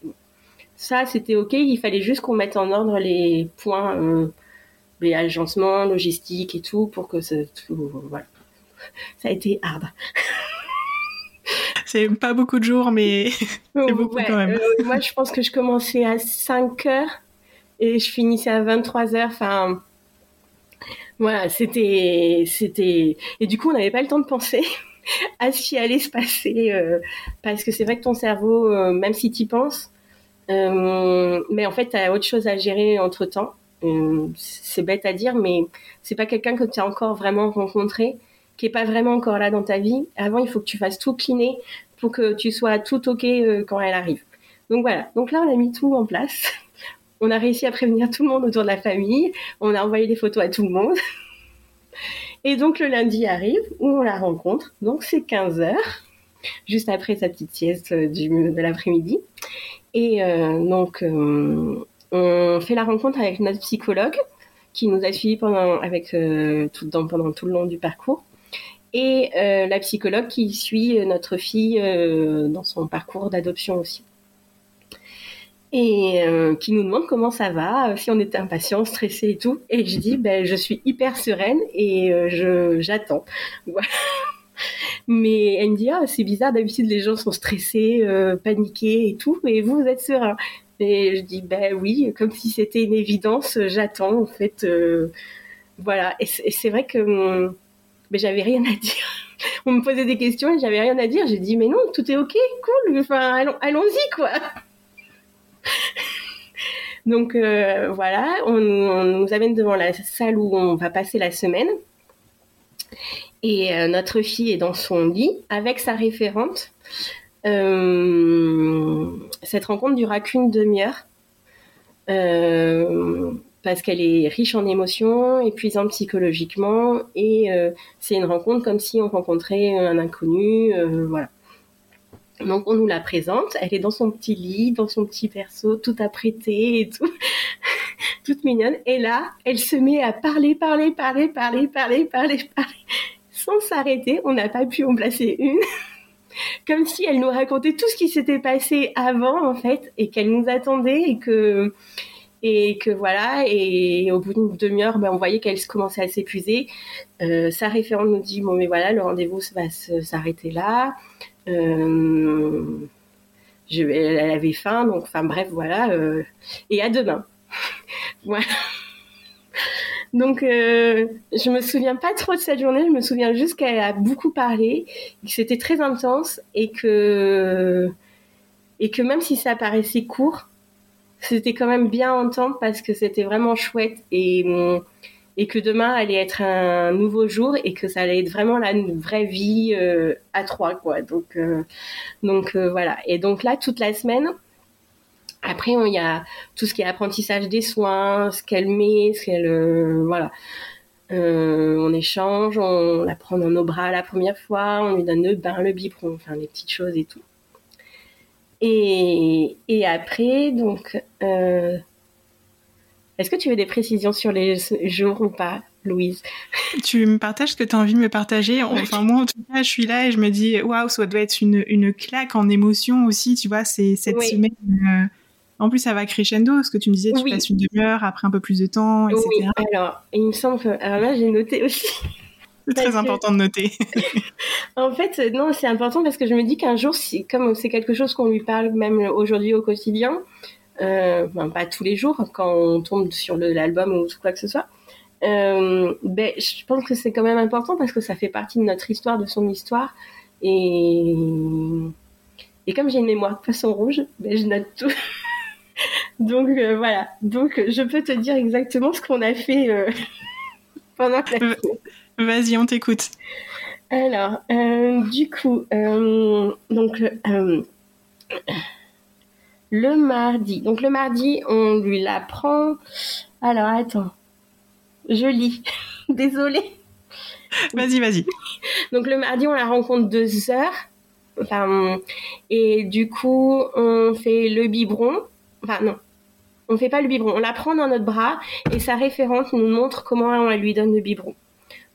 Ça, c'était ok. Il fallait juste qu'on mette en ordre les points, les agencements, logistique et tout, pour que ce, voilà ça a été hard. C'est pas beaucoup de jours, mais c'est beaucoup quand même. Euh, moi, je pense que je commençais à 5 heures et je finissais à 23 heures. Enfin, voilà, c'était, c'était, et du coup, on n'avait pas le temps de penser à ce qui allait se passer, euh, parce que c'est vrai que ton cerveau, euh, même si tu y penses, mais en fait, tu as autre chose à gérer entre temps. c'est bête à dire, mais c'est pas quelqu'un que tu as encore vraiment rencontré qui est pas vraiment encore là dans ta vie, avant il faut que tu fasses tout cleaner pour que tu sois tout ok euh, quand elle arrive. Donc voilà. Donc là on a mis tout en place. On a réussi à prévenir tout le monde autour de la famille. On a envoyé des photos à tout le monde. Et donc le lundi arrive où on la rencontre. Donc c'est 15 heures, juste après sa petite sieste euh, du, de l'après-midi. Et euh, donc on fait la rencontre avec notre psychologue qui nous a suivis pendant avec pendant tout le long du parcours. Et la psychologue qui suit notre fille dans son parcours d'adoption aussi et qui nous demande comment ça va, si on était impatient, stressé et tout. Et je dis, ben, je suis hyper sereine et j'attends. Mais elle me dit, ah, c'est bizarre, d'habitude les gens sont stressés, euh, paniqués et tout, mais vous, vous êtes serein. Et je dis, ben oui, comme si c'était une évidence, j'attends, en fait. Euh, voilà. Et c'est vrai que mais j'avais rien à dire. On me posait des questions et j'avais rien à dire. J'ai dit, mais non, tout est ok, cool, enfin, allons, allons-y, quoi. Donc euh, voilà, on, nous amène devant la salle où on va passer la semaine. Et euh, notre fille est dans son lit avec sa référente. Euh, cette rencontre durera qu'une demi-heure. Euh, parce qu'elle est riche en émotions, épuisante psychologiquement, et c'est une rencontre comme si on rencontrait un inconnu, voilà. Donc on nous la présente, elle est dans son petit lit, dans son petit berceau, tout apprêté et tout, toute mignonne. Et là, elle se met à parler, parler, parler, parler, parler, parler, parler sans s'arrêter. On n'a pas pu en placer une. Comme si elle nous racontait tout ce qui s'était passé avant, en fait, et qu'elle nous attendait et que, et que voilà, et au bout d'une demi-heure, ben, on voyait qu'elle commençait à s'épuiser. Euh, sa référente nous dit, bon, mais voilà, le rendez-vous va s'arrêter là. Euh, elle avait faim, donc, enfin, bref, voilà. Euh, et à demain. voilà. Donc, euh, je me souviens pas trop de cette journée. Je me souviens juste qu'elle a beaucoup parlé, que c'était très intense et que et que même si ça paraissait court, c'était quand même bien entendre parce que c'était vraiment chouette et que demain allait être un nouveau jour et que ça allait être vraiment la vraie vie euh, à trois quoi. Donc euh, donc euh, voilà. Et donc là toute la semaine après, il y a tout ce qui est apprentissage des soins, ce qu'elle met, ce qu'elle, voilà. On échange, on la prend dans nos bras la première fois, on lui donne le bain, le biberon, enfin des petites choses et tout. Et, et après, donc, euh, est-ce que tu veux des précisions sur les jours ou pas, Louise? Tu me partages ce que tu as envie de me partager? Enfin, moi, en tout cas, je suis là et je me dis, waouh, ça doit être une, une claque en émotion aussi, tu vois, c'est cette semaine. En plus, ça va crescendo, ce que tu me disais, tu passes une demi-heure, après un peu plus de temps, etc. Oui, alors, il me semble que... Alors là, j'ai noté aussi. C'est très important de noter. en fait, non, c'est important parce que je me dis qu'un jour, si, comme c'est quelque chose qu'on lui parle même aujourd'hui au quotidien, euh, pas tous les jours, quand on tombe sur l'album ou quoi que ce soit, euh, ben, je pense que c'est quand même important parce que ça fait partie de notre histoire, de son histoire. Et, et comme j'ai une mémoire de poisson rouge, ben, je note tout. Donc euh, voilà. Donc je peux te dire exactement ce qu'on a fait euh, pendant la semaine. Vas-y, on t'écoute. Alors, euh, du coup, donc le mardi. Donc le mardi, on lui l'apprend. Alors attends, je lis. Désolée. Vas-y, vas-y. Donc le mardi, on la rencontre deux heures. Enfin, et du coup, on fait le biberon. Enfin non, on fait pas le biberon, on la prend dans notre bras et sa référente nous montre comment on lui donne le biberon.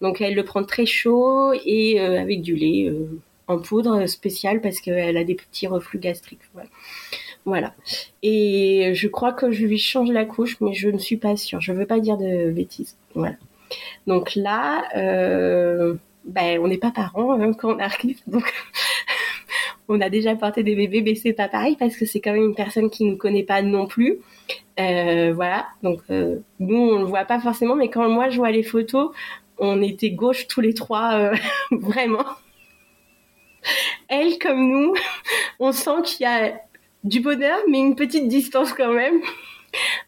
Donc elle le prend très chaud et euh, avec du lait euh, en poudre spécial parce qu'elle a des petits reflux gastriques. Voilà. Et je crois que je lui change la couche, mais je ne suis pas sûre. Je veux pas dire de bêtises. Voilà. Donc là, euh, ben, on n'est pas parents hein, quand on arrive. Donc on a déjà porté des bébés, mais c'est pas pareil parce que c'est quand même une personne qui ne connaît pas non plus. Voilà, donc nous on le voit pas forcément, mais quand moi je vois les photos, on était gauche tous les trois, euh, vraiment. Elle comme nous, on sent qu'il y a du bonheur, mais une petite distance quand même.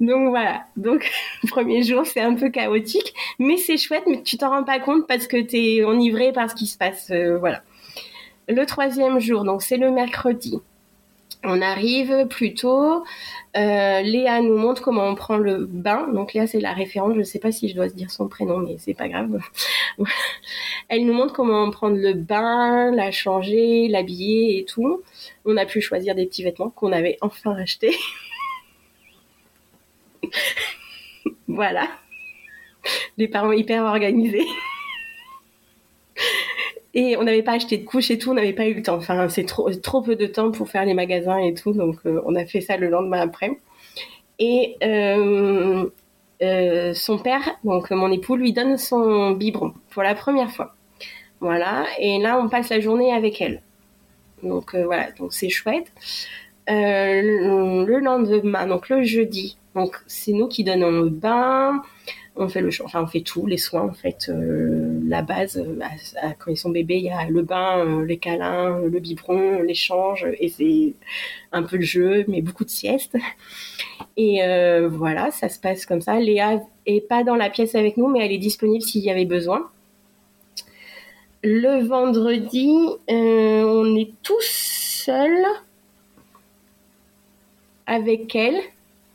Donc voilà, donc le premier jour c'est un peu chaotique, mais c'est chouette, mais tu t'en rends pas compte parce que tu es enivré par ce qui se passe, voilà. Le troisième jour, donc c'est le mercredi. On arrive plus tôt. Euh, Léa nous montre comment on prend le bain. Donc Léa, c'est la référente. Je ne sais pas si je dois dire son prénom, mais c'est pas grave. Elle nous montre comment prendre le bain, la changer, l'habiller et tout. On a pu choisir des petits vêtements qu'on avait enfin achetés. voilà. Les parents hyper organisés. Et on n'avait pas acheté de couches et tout, on n'avait pas eu le temps. Enfin, c'est trop, trop peu de temps pour faire les magasins et tout, donc on a fait ça le lendemain après. Et son père, donc mon époux, lui donne son biberon pour la première fois. Voilà, et là on passe la journée avec elle. Donc voilà, donc c'est chouette. le lendemain, donc le jeudi, donc c'est nous qui donnons le bain, on fait le, enfin on fait tout, les soins en fait, euh, la base. Euh, quand ils sont bébés, il y a le bain, euh, les câlins, le biberon, l'échange et c'est un peu le jeu, mais beaucoup de siestes. Et voilà, ça se passe comme ça. Léa est pas dans la pièce avec nous, mais elle est disponible s'il y avait besoin. Le vendredi, on est tous seuls avec elle.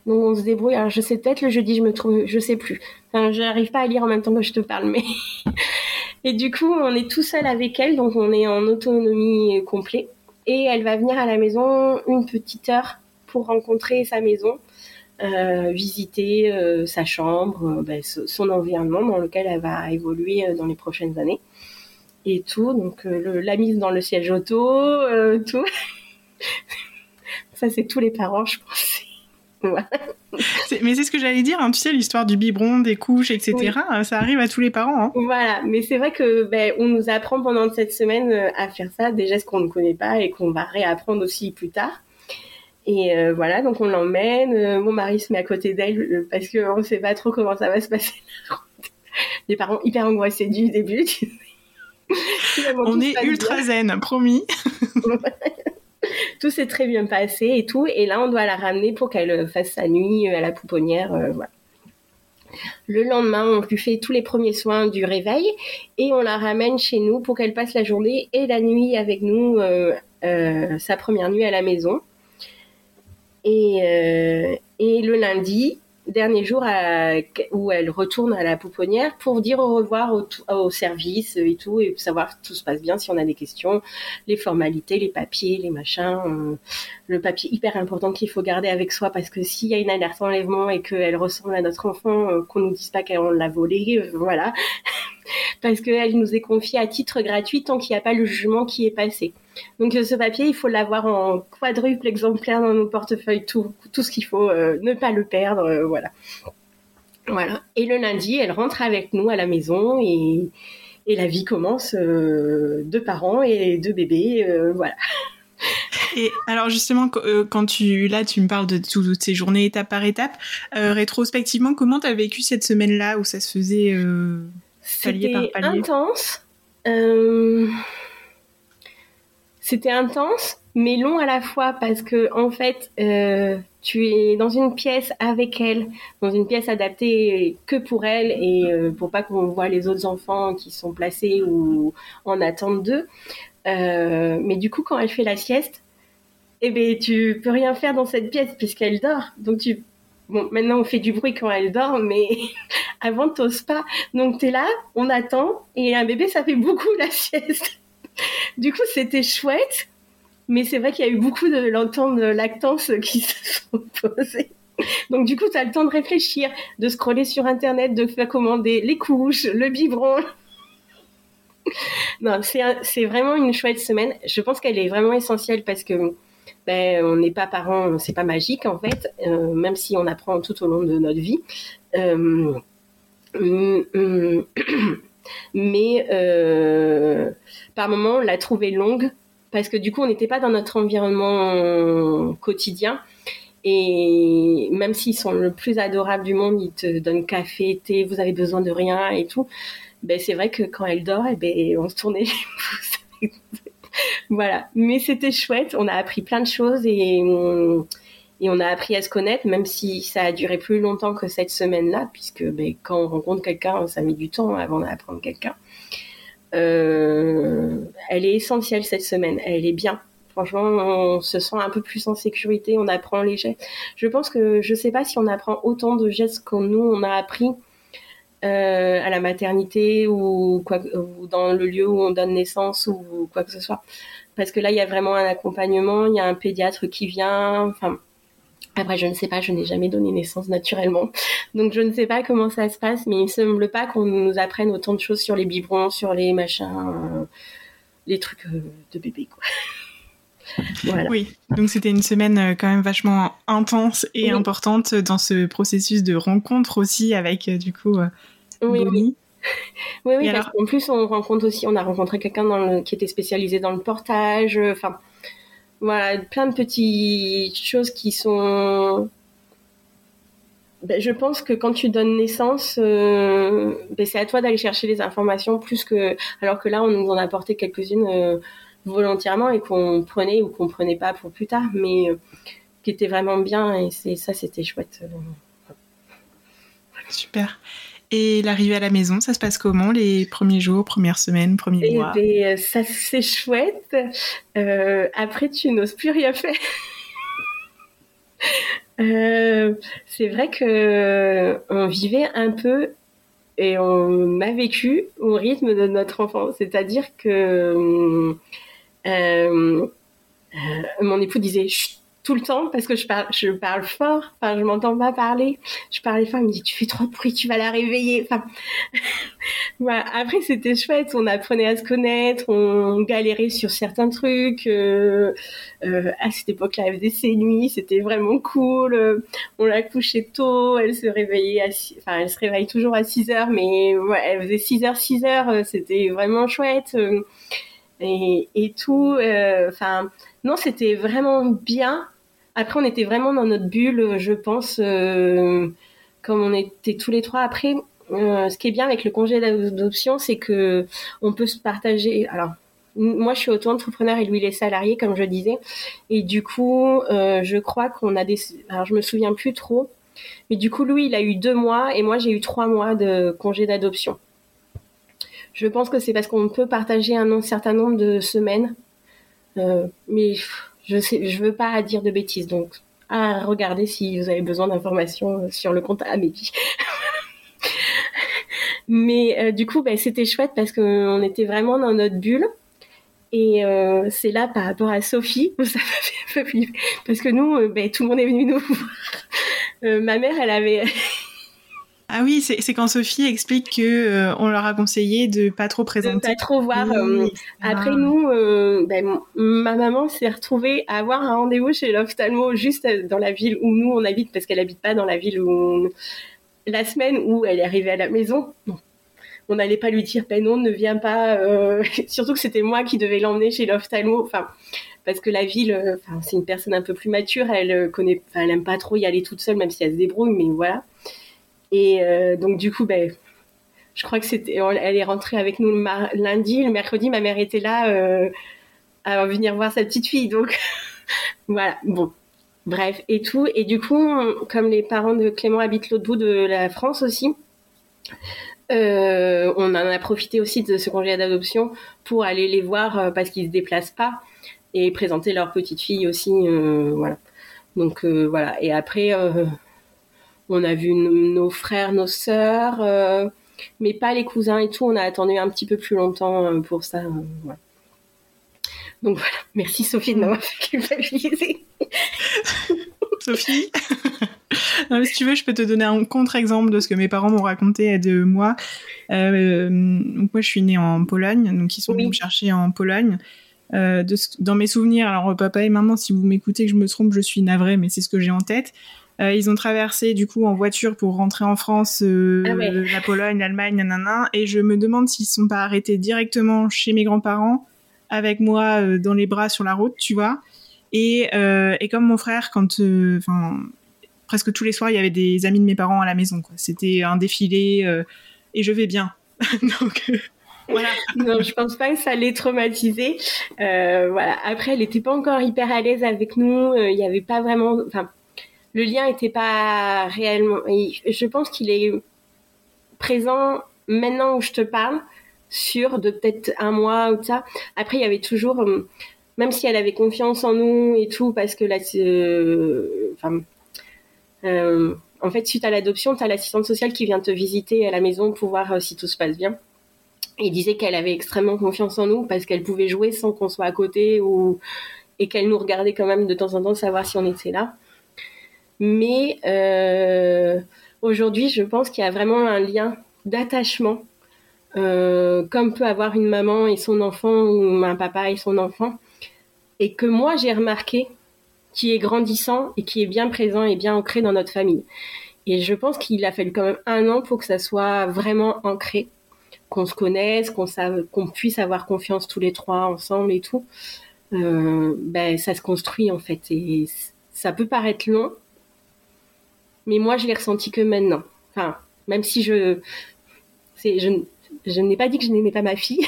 Donc on se débrouille. Alors je sais peut-être le jeudi, je me trouve, je sais plus. Enfin, j'arrive pas à lire en même temps que je te parle, mais et du coup on est tout seul avec elle, donc on est en autonomie complète. Et elle va venir à la maison une petite heure pour rencontrer sa maison, euh, visiter euh, sa chambre, euh, ben, son environnement dans lequel elle va évoluer dans les prochaines années et tout. Donc la mise dans le siège auto, tout. Ça c'est tous les parents, je pense mais c'est ce que j'allais dire, hein. tu sais, l'histoire du biberon, des couches, etc. Euh, ça arrive à tous les parents. Hein. Voilà, mais c'est vrai que ben, on nous apprend pendant cette semaine euh, à faire ça, des gestes qu'on ne connaît pas et qu'on va réapprendre aussi plus tard. Et euh, voilà, donc on l'emmène. mon mari se met à côté d'elle parce qu'on ne sait pas trop comment ça va se passer. Les parents hyper angoissés du début. on est ultra zen, promis. tout s'est très bien passé et tout. Et là, on doit la ramener pour qu'elle fasse sa nuit à la pouponnière. Euh, Le lendemain, on lui fait tous les premiers soins du réveil et on la ramène chez nous pour qu'elle passe la journée et la nuit avec nous, euh, euh, sa première nuit à la maison. Et, et le lundi, dernier jour où elle retourne à la pouponnière pour dire au revoir au, service et tout, et savoir tout se passe bien, si on a des questions, les formalités, les papiers, les machins, euh, le papier hyper important qu'il faut garder avec soi parce que s'il y a une alerte enlèvement et qu'elle ressemble à notre enfant, euh, qu'on nous dise pas qu'on l'a volé, euh, voilà. parce qu'elle nous est confiée à titre gratuit tant qu'il n'y a pas le jugement qui est passé. Donc ce papier, il faut l'avoir en quadruple exemplaire dans nos portefeuilles, tout, tout ce qu'il faut, euh, ne pas le perdre, euh, voilà. Voilà. Et le lundi, elle rentre avec nous à la maison et, et la vie commence, euh, deux parents et deux bébés, voilà. Et alors justement, quand tu là, tu me parles de toutes ces journées étape par étape. rétrospectivement, comment tu as vécu cette semaine-là où ça se faisait palier par palier? Intense. C'était intense, mais long à la fois parce que en fait, euh, tu es dans une pièce avec elle, dans une pièce adaptée que pour elle et euh, pour pas qu'on voit les autres enfants qui sont placés ou en attente d'eux. Euh, mais du coup, quand elle fait la sieste, eh ben tu peux rien faire dans cette pièce puisqu'elle dort. Donc tu Bon, maintenant on fait du bruit quand elle dort, mais avant t'oses pas. Donc t'es là, on attend, et un bébé ça fait beaucoup la sieste. Du coup, c'était chouette, mais c'est vrai qu'il y a eu beaucoup de l'entente de lactance qui se sont posées. Donc du coup, tu as le temps de réfléchir, de scroller sur Internet, de faire commander les couches, le biberon. non, c'est vraiment une chouette semaine. Je pense qu'elle est vraiment essentielle parce que ben, on n'est pas parents, c'est pas magique en fait, euh, même si on apprend tout au long de notre vie. Euh, hum, hum, mais euh, par moment, on l'a trouvée longue parce que du coup, on n'était pas dans notre environnement quotidien. Et même s'ils sont le plus adorable du monde, ils te donnent café, thé, vous avez besoin de rien et tout. Ben, c'est vrai que quand elle dort, eh ben, on se tournait les voilà. Mais c'était chouette. On a appris plein de choses et et on a appris à se connaître, même si ça a duré plus longtemps que cette semaine-là, puisque ben, quand on rencontre quelqu'un, ça met du temps avant d'apprendre quelqu'un. Euh, elle est essentielle cette semaine, elle est bien. Franchement, on se sent un peu plus en sécurité, on apprend les gestes. Je pense que je sais pas si on apprend autant de gestes que nous on a appris euh, à la maternité ou, quoi, ou dans le lieu où on donne naissance ou quoi que ce soit. Parce que là, il y a vraiment un accompagnement, il y a un pédiatre qui vient. Enfin, après, je ne sais pas, je n'ai jamais donné naissance naturellement. Donc, je ne sais pas comment ça se passe, mais il ne semble pas qu'on nous apprenne autant de choses sur les biberons, sur les machins. les trucs de bébé, quoi. Oui, donc c'était une semaine quand même vachement intense et importante dans ce processus de rencontre aussi avec du coup oui, Bonnie. Oui, oui, parce qu'en plus on rencontre aussi, on a rencontré quelqu'un qui était spécialisé dans le portage, enfin voilà, plein de petites choses qui sont ben, je pense que quand tu donnes naissance, euh, ben, c'est à toi d'aller chercher les informations plus que. Alors que là, on nous en a apporté quelques-unes euh, volontairement et qu'on prenait ou qu'on prenait pas pour plus tard, mais euh, qui étaient vraiment bien et c'est ça, c'était chouette. Super. Et l'arrivée à la maison, ça se passe comment les premiers jours, premières semaines, premiers eh mois? ben, Ça c'est chouette. après, tu n'oses plus rien faire. Euh, c'est vrai que euh, on vivait un peu et on a vécu au rythme de notre enfance. C'est-à-dire que euh, mon époux disait tout le temps parce que je parle, je parle fort. Enfin, je m'entends pas parler. Je parlais fort. Il me dit tu fais trop de bruit, tu vas la réveiller. Enfin. Après, c'était chouette. On apprenait à se connaître. On galérait sur certains trucs. Euh, euh, à cette époque-là, elle faisait ses nuits. C'était vraiment cool. on la couchait tôt. Elle se réveillait à enfin, elle se réveille toujours à 6 heures, mais elle faisait 6 heures, 6 heures. C'était vraiment chouette. Et, et tout. Enfin, non, c'était vraiment bien. Après, on était vraiment dans notre bulle, je pense, euh, comme on était tous les trois. Après, euh, ce qui est bien avec le congé d'adoption, c'est que on peut se partager. Alors, moi, je suis auto-entrepreneur et lui, il est salarié, comme je disais. Et du coup, euh, je crois qu'on a des. Alors, je me souviens plus trop. Mais du coup, lui, il a eu deux mois et moi, j'ai eu trois mois de congé d'adoption. Je pense que c'est parce qu'on peut partager un certain nombre de semaines. mais je sais, je veux pas dire de bêtises, donc à regarder si vous avez besoin d'informations sur le compte Amélie. Mais euh, du coup, bah, c'était chouette parce qu'on était vraiment dans notre bulle. Et euh, c'est là par rapport à Sophie ça fait un peu flipper. Parce que nous, euh, bah, tout le monde est venu nous voir. ma mère, elle avait ah oui, c'est quand Sophie explique que euh, on leur a conseillé de pas trop présenter. De pas trop voir. Euh, après nous, euh, ben, ma maman s'est retrouvée à avoir un rendez-vous chez l'ophtalmo juste dans la ville où nous on habite parce qu'elle habite pas dans la ville où la semaine où elle est arrivée à la maison. On n'allait pas lui dire ben non, ne viens pas. Surtout que c'était moi qui devais l'emmener chez l'ophtalmo. Enfin, parce que la ville, c'est une personne un peu plus mature. Elle connaît, elle aime pas trop y aller toute seule, même si elle se débrouille. Mais voilà. Et euh, donc du coup, ben, je crois que c'était, elle est rentrée avec nous le lundi, le mercredi, ma mère était là euh, à venir voir sa petite fille. Donc voilà, bon, bref et tout. Et du coup, comme les parents de Clément habitent l'autre bout de la France aussi. Euh, on en a profité aussi de ce congé d'adoption pour aller les voir parce qu'ils se déplacent pas et présenter leur petite fille aussi voilà donc voilà et après on a vu nos frères, nos sœurs, euh, mais pas les cousins et tout. On a attendu un petit peu plus longtemps euh, pour ça. Euh, Donc voilà, merci Sophie de m'avoir fait culpabiliser. Sophie? Si tu veux, je peux te donner un contre-exemple de ce que mes parents m'ont raconté de moi. donc moi, je suis née en Pologne, donc ils sont venus me chercher en Pologne. dans mes souvenirs, alors papa et maman, si vous m'écoutez que je me trompe, je suis navrée, mais c'est ce que j'ai en tête. Euh, ils ont traversé du coup en voiture pour rentrer en France, euh, ah la Pologne, l'Allemagne, nanana. Et je me demande s'ils sont pas arrêtés directement chez mes grands-parents avec moi euh, dans les bras sur la route, tu vois. Et, et comme mon frère, quand, enfin, presque tous les soirs, il y avait des amis de mes parents à la maison. C'était un défilé et je vais bien. Donc voilà. non, je pense pas que ça l'ait traumatisé. Euh, voilà. Après, elle était pas encore hyper à l'aise avec nous. Il n'y avait pas vraiment. Enfin, le lien n'était pas réellement. Je pense qu'il est présent maintenant où je te parle, sur de peut-être un mois ou ça. Après, il y avait toujours, euh, même si elle avait confiance en nous et tout, parce que là, euh, euh, en fait, suite à l'adoption, tu as l'assistante sociale qui vient te visiter à la maison pour voir si tout se passe bien. Et disait qu'elle avait extrêmement confiance en nous parce qu'elle pouvait jouer sans qu'on soit à côté ou et qu'elle nous regardait quand même de temps en temps savoir si on était là. Mais euh, aujourd'hui, je pense qu'il y a vraiment un lien d'attachement comme peut avoir une maman et son enfant ou un papa et son enfant, et que moi j'ai remarqué qui est grandissant et qui est bien présent et bien ancré dans notre famille. Et je pense qu'il a fallu quand même un an pour que ça soit vraiment ancré, qu'on se connaisse, qu'on qu'on puisse avoir confiance tous les trois ensemble et tout. Euh, ben ça se construit en fait et ça peut paraître long, mais moi je l'ai ressenti que maintenant. Enfin, même si je, je, je n'ai pas dit que je n'aimais pas ma fille,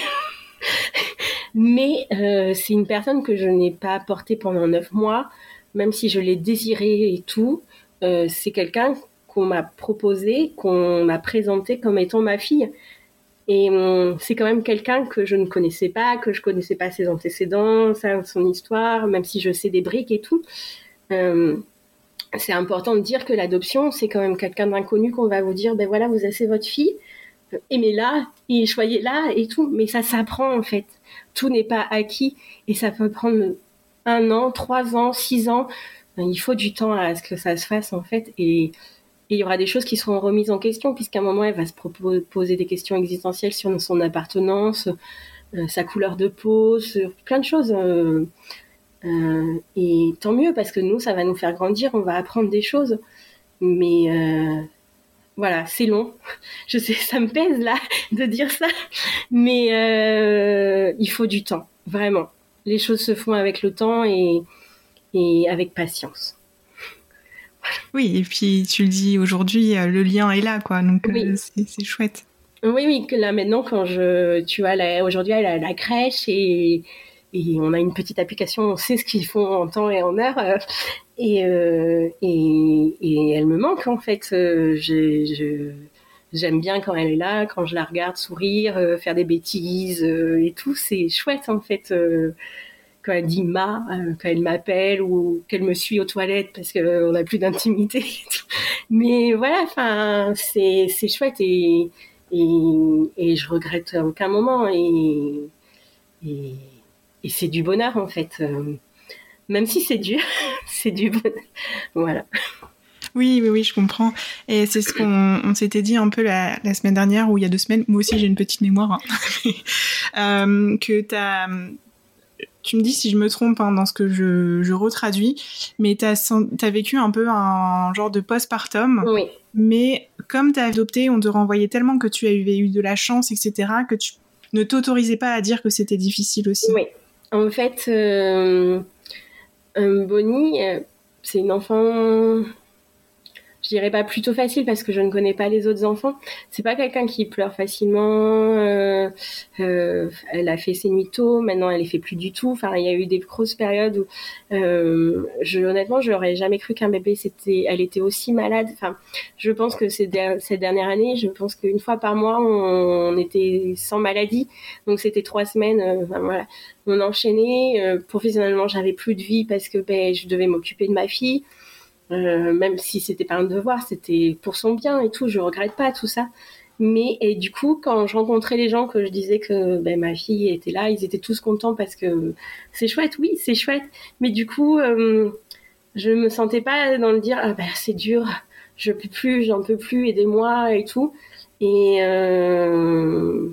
mais euh, c'est une personne que je n'ai pas portée pendant neuf mois, même si je l'ai désirée et tout. Euh, c'est quelqu'un qu'on m'a proposé, qu'on m'a présenté comme étant ma fille. Et hum, c'est quand même quelqu'un que je ne connaissais pas, que je connaissais pas ses antécédents, son histoire, même si je sais des briques et tout. C'est important de dire que l'adoption, c'est quand même quelqu'un d'inconnu qu'on va vous dire, ben voilà, vous avez votre fille, euh, aimez-la et choyez-la et tout. Mais ça s'apprend en fait. Tout n'est pas acquis et ça peut prendre un an, trois ans, six ans. Il faut du temps à ce que ça se fasse en fait. Et et il y aura des choses qui seront remises en question, puisqu'à un moment, elle va se poser des questions existentielles sur son appartenance, euh, sa couleur de peau, sur plein de choses. Euh, euh, et tant mieux, parce que nous, ça va nous faire grandir, on va apprendre des choses. Mais voilà, c'est long. Je sais, ça me pèse là de dire ça, mais il faut du temps, vraiment. Les choses se font avec le temps et, et avec patience. Oui, et puis tu le dis aujourd'hui, euh, le lien est là, quoi. Donc euh, c'est chouette. Oui, oui, là maintenant, quand je, tu vois, aujourd'hui, elle a la crèche et, et on a une petite application, on sait ce qu'ils font en temps et en heure. Euh, et, et, et, elle me manque, en fait. je, j'aime bien quand elle est là, quand je la regarde sourire, faire des bêtises et tout. C'est chouette, en fait quand elle dit ma, euh, quand elle m'appelle ou qu'elle me suit aux toilettes parce qu'on n'a plus d'intimité. Mais voilà, enfin, c'est, c'est chouette et, et, et, je regrette aucun moment et, et, et c'est du bonheur en fait. Euh, même si c'est dur, c'est du bonheur. Voilà. Oui, oui, oui, je comprends. Et c'est ce qu'on on s'était dit un peu la, la, semaine dernière ou il y a deux semaines. Moi aussi, j'ai une petite mémoire. Hein. euh, que tu as tu me dis si je me trompe hein, dans ce que je, je retraduis, mais tu as, vécu un peu un genre de postpartum. Oui. Mais comme tu as adopté, on te renvoyait tellement que tu avais eu de la chance, etc., que tu ne t'autorisais pas à dire que c'était difficile aussi. Oui. En fait, euh, Bonnie, euh, c'est une enfant je dirais pas plutôt facile parce que je ne connais pas les autres enfants. C'est pas quelqu'un qui pleure facilement. Euh, euh, elle a fait ses nuits tôt, maintenant elle les fait plus du tout. Enfin, il y a eu des grosses périodes où, euh, je, honnêtement, je n'aurais jamais cru qu'un bébé c'était, elle était aussi malade. Enfin, je pense que ces, ces dernières années, je pense qu'une fois par mois, on, était sans maladie. Donc c'était trois semaines. Euh, enfin, voilà, on enchaînait. Euh, professionnellement, j'avais plus de vie parce que ben, je devais m'occuper de ma fille. Euh, même si c'était pas un devoir, c'était pour son bien et tout. Je regrette pas tout ça. Mais et du coup, quand je les gens, que je disais que ben, ma fille était là, ils étaient tous contents parce que c'est chouette, oui, c'est chouette. Mais du coup, euh, je me sentais pas dans le dire ah ben c'est dur, je peux plus, j'en peux plus, aidez-moi et tout. Et euh,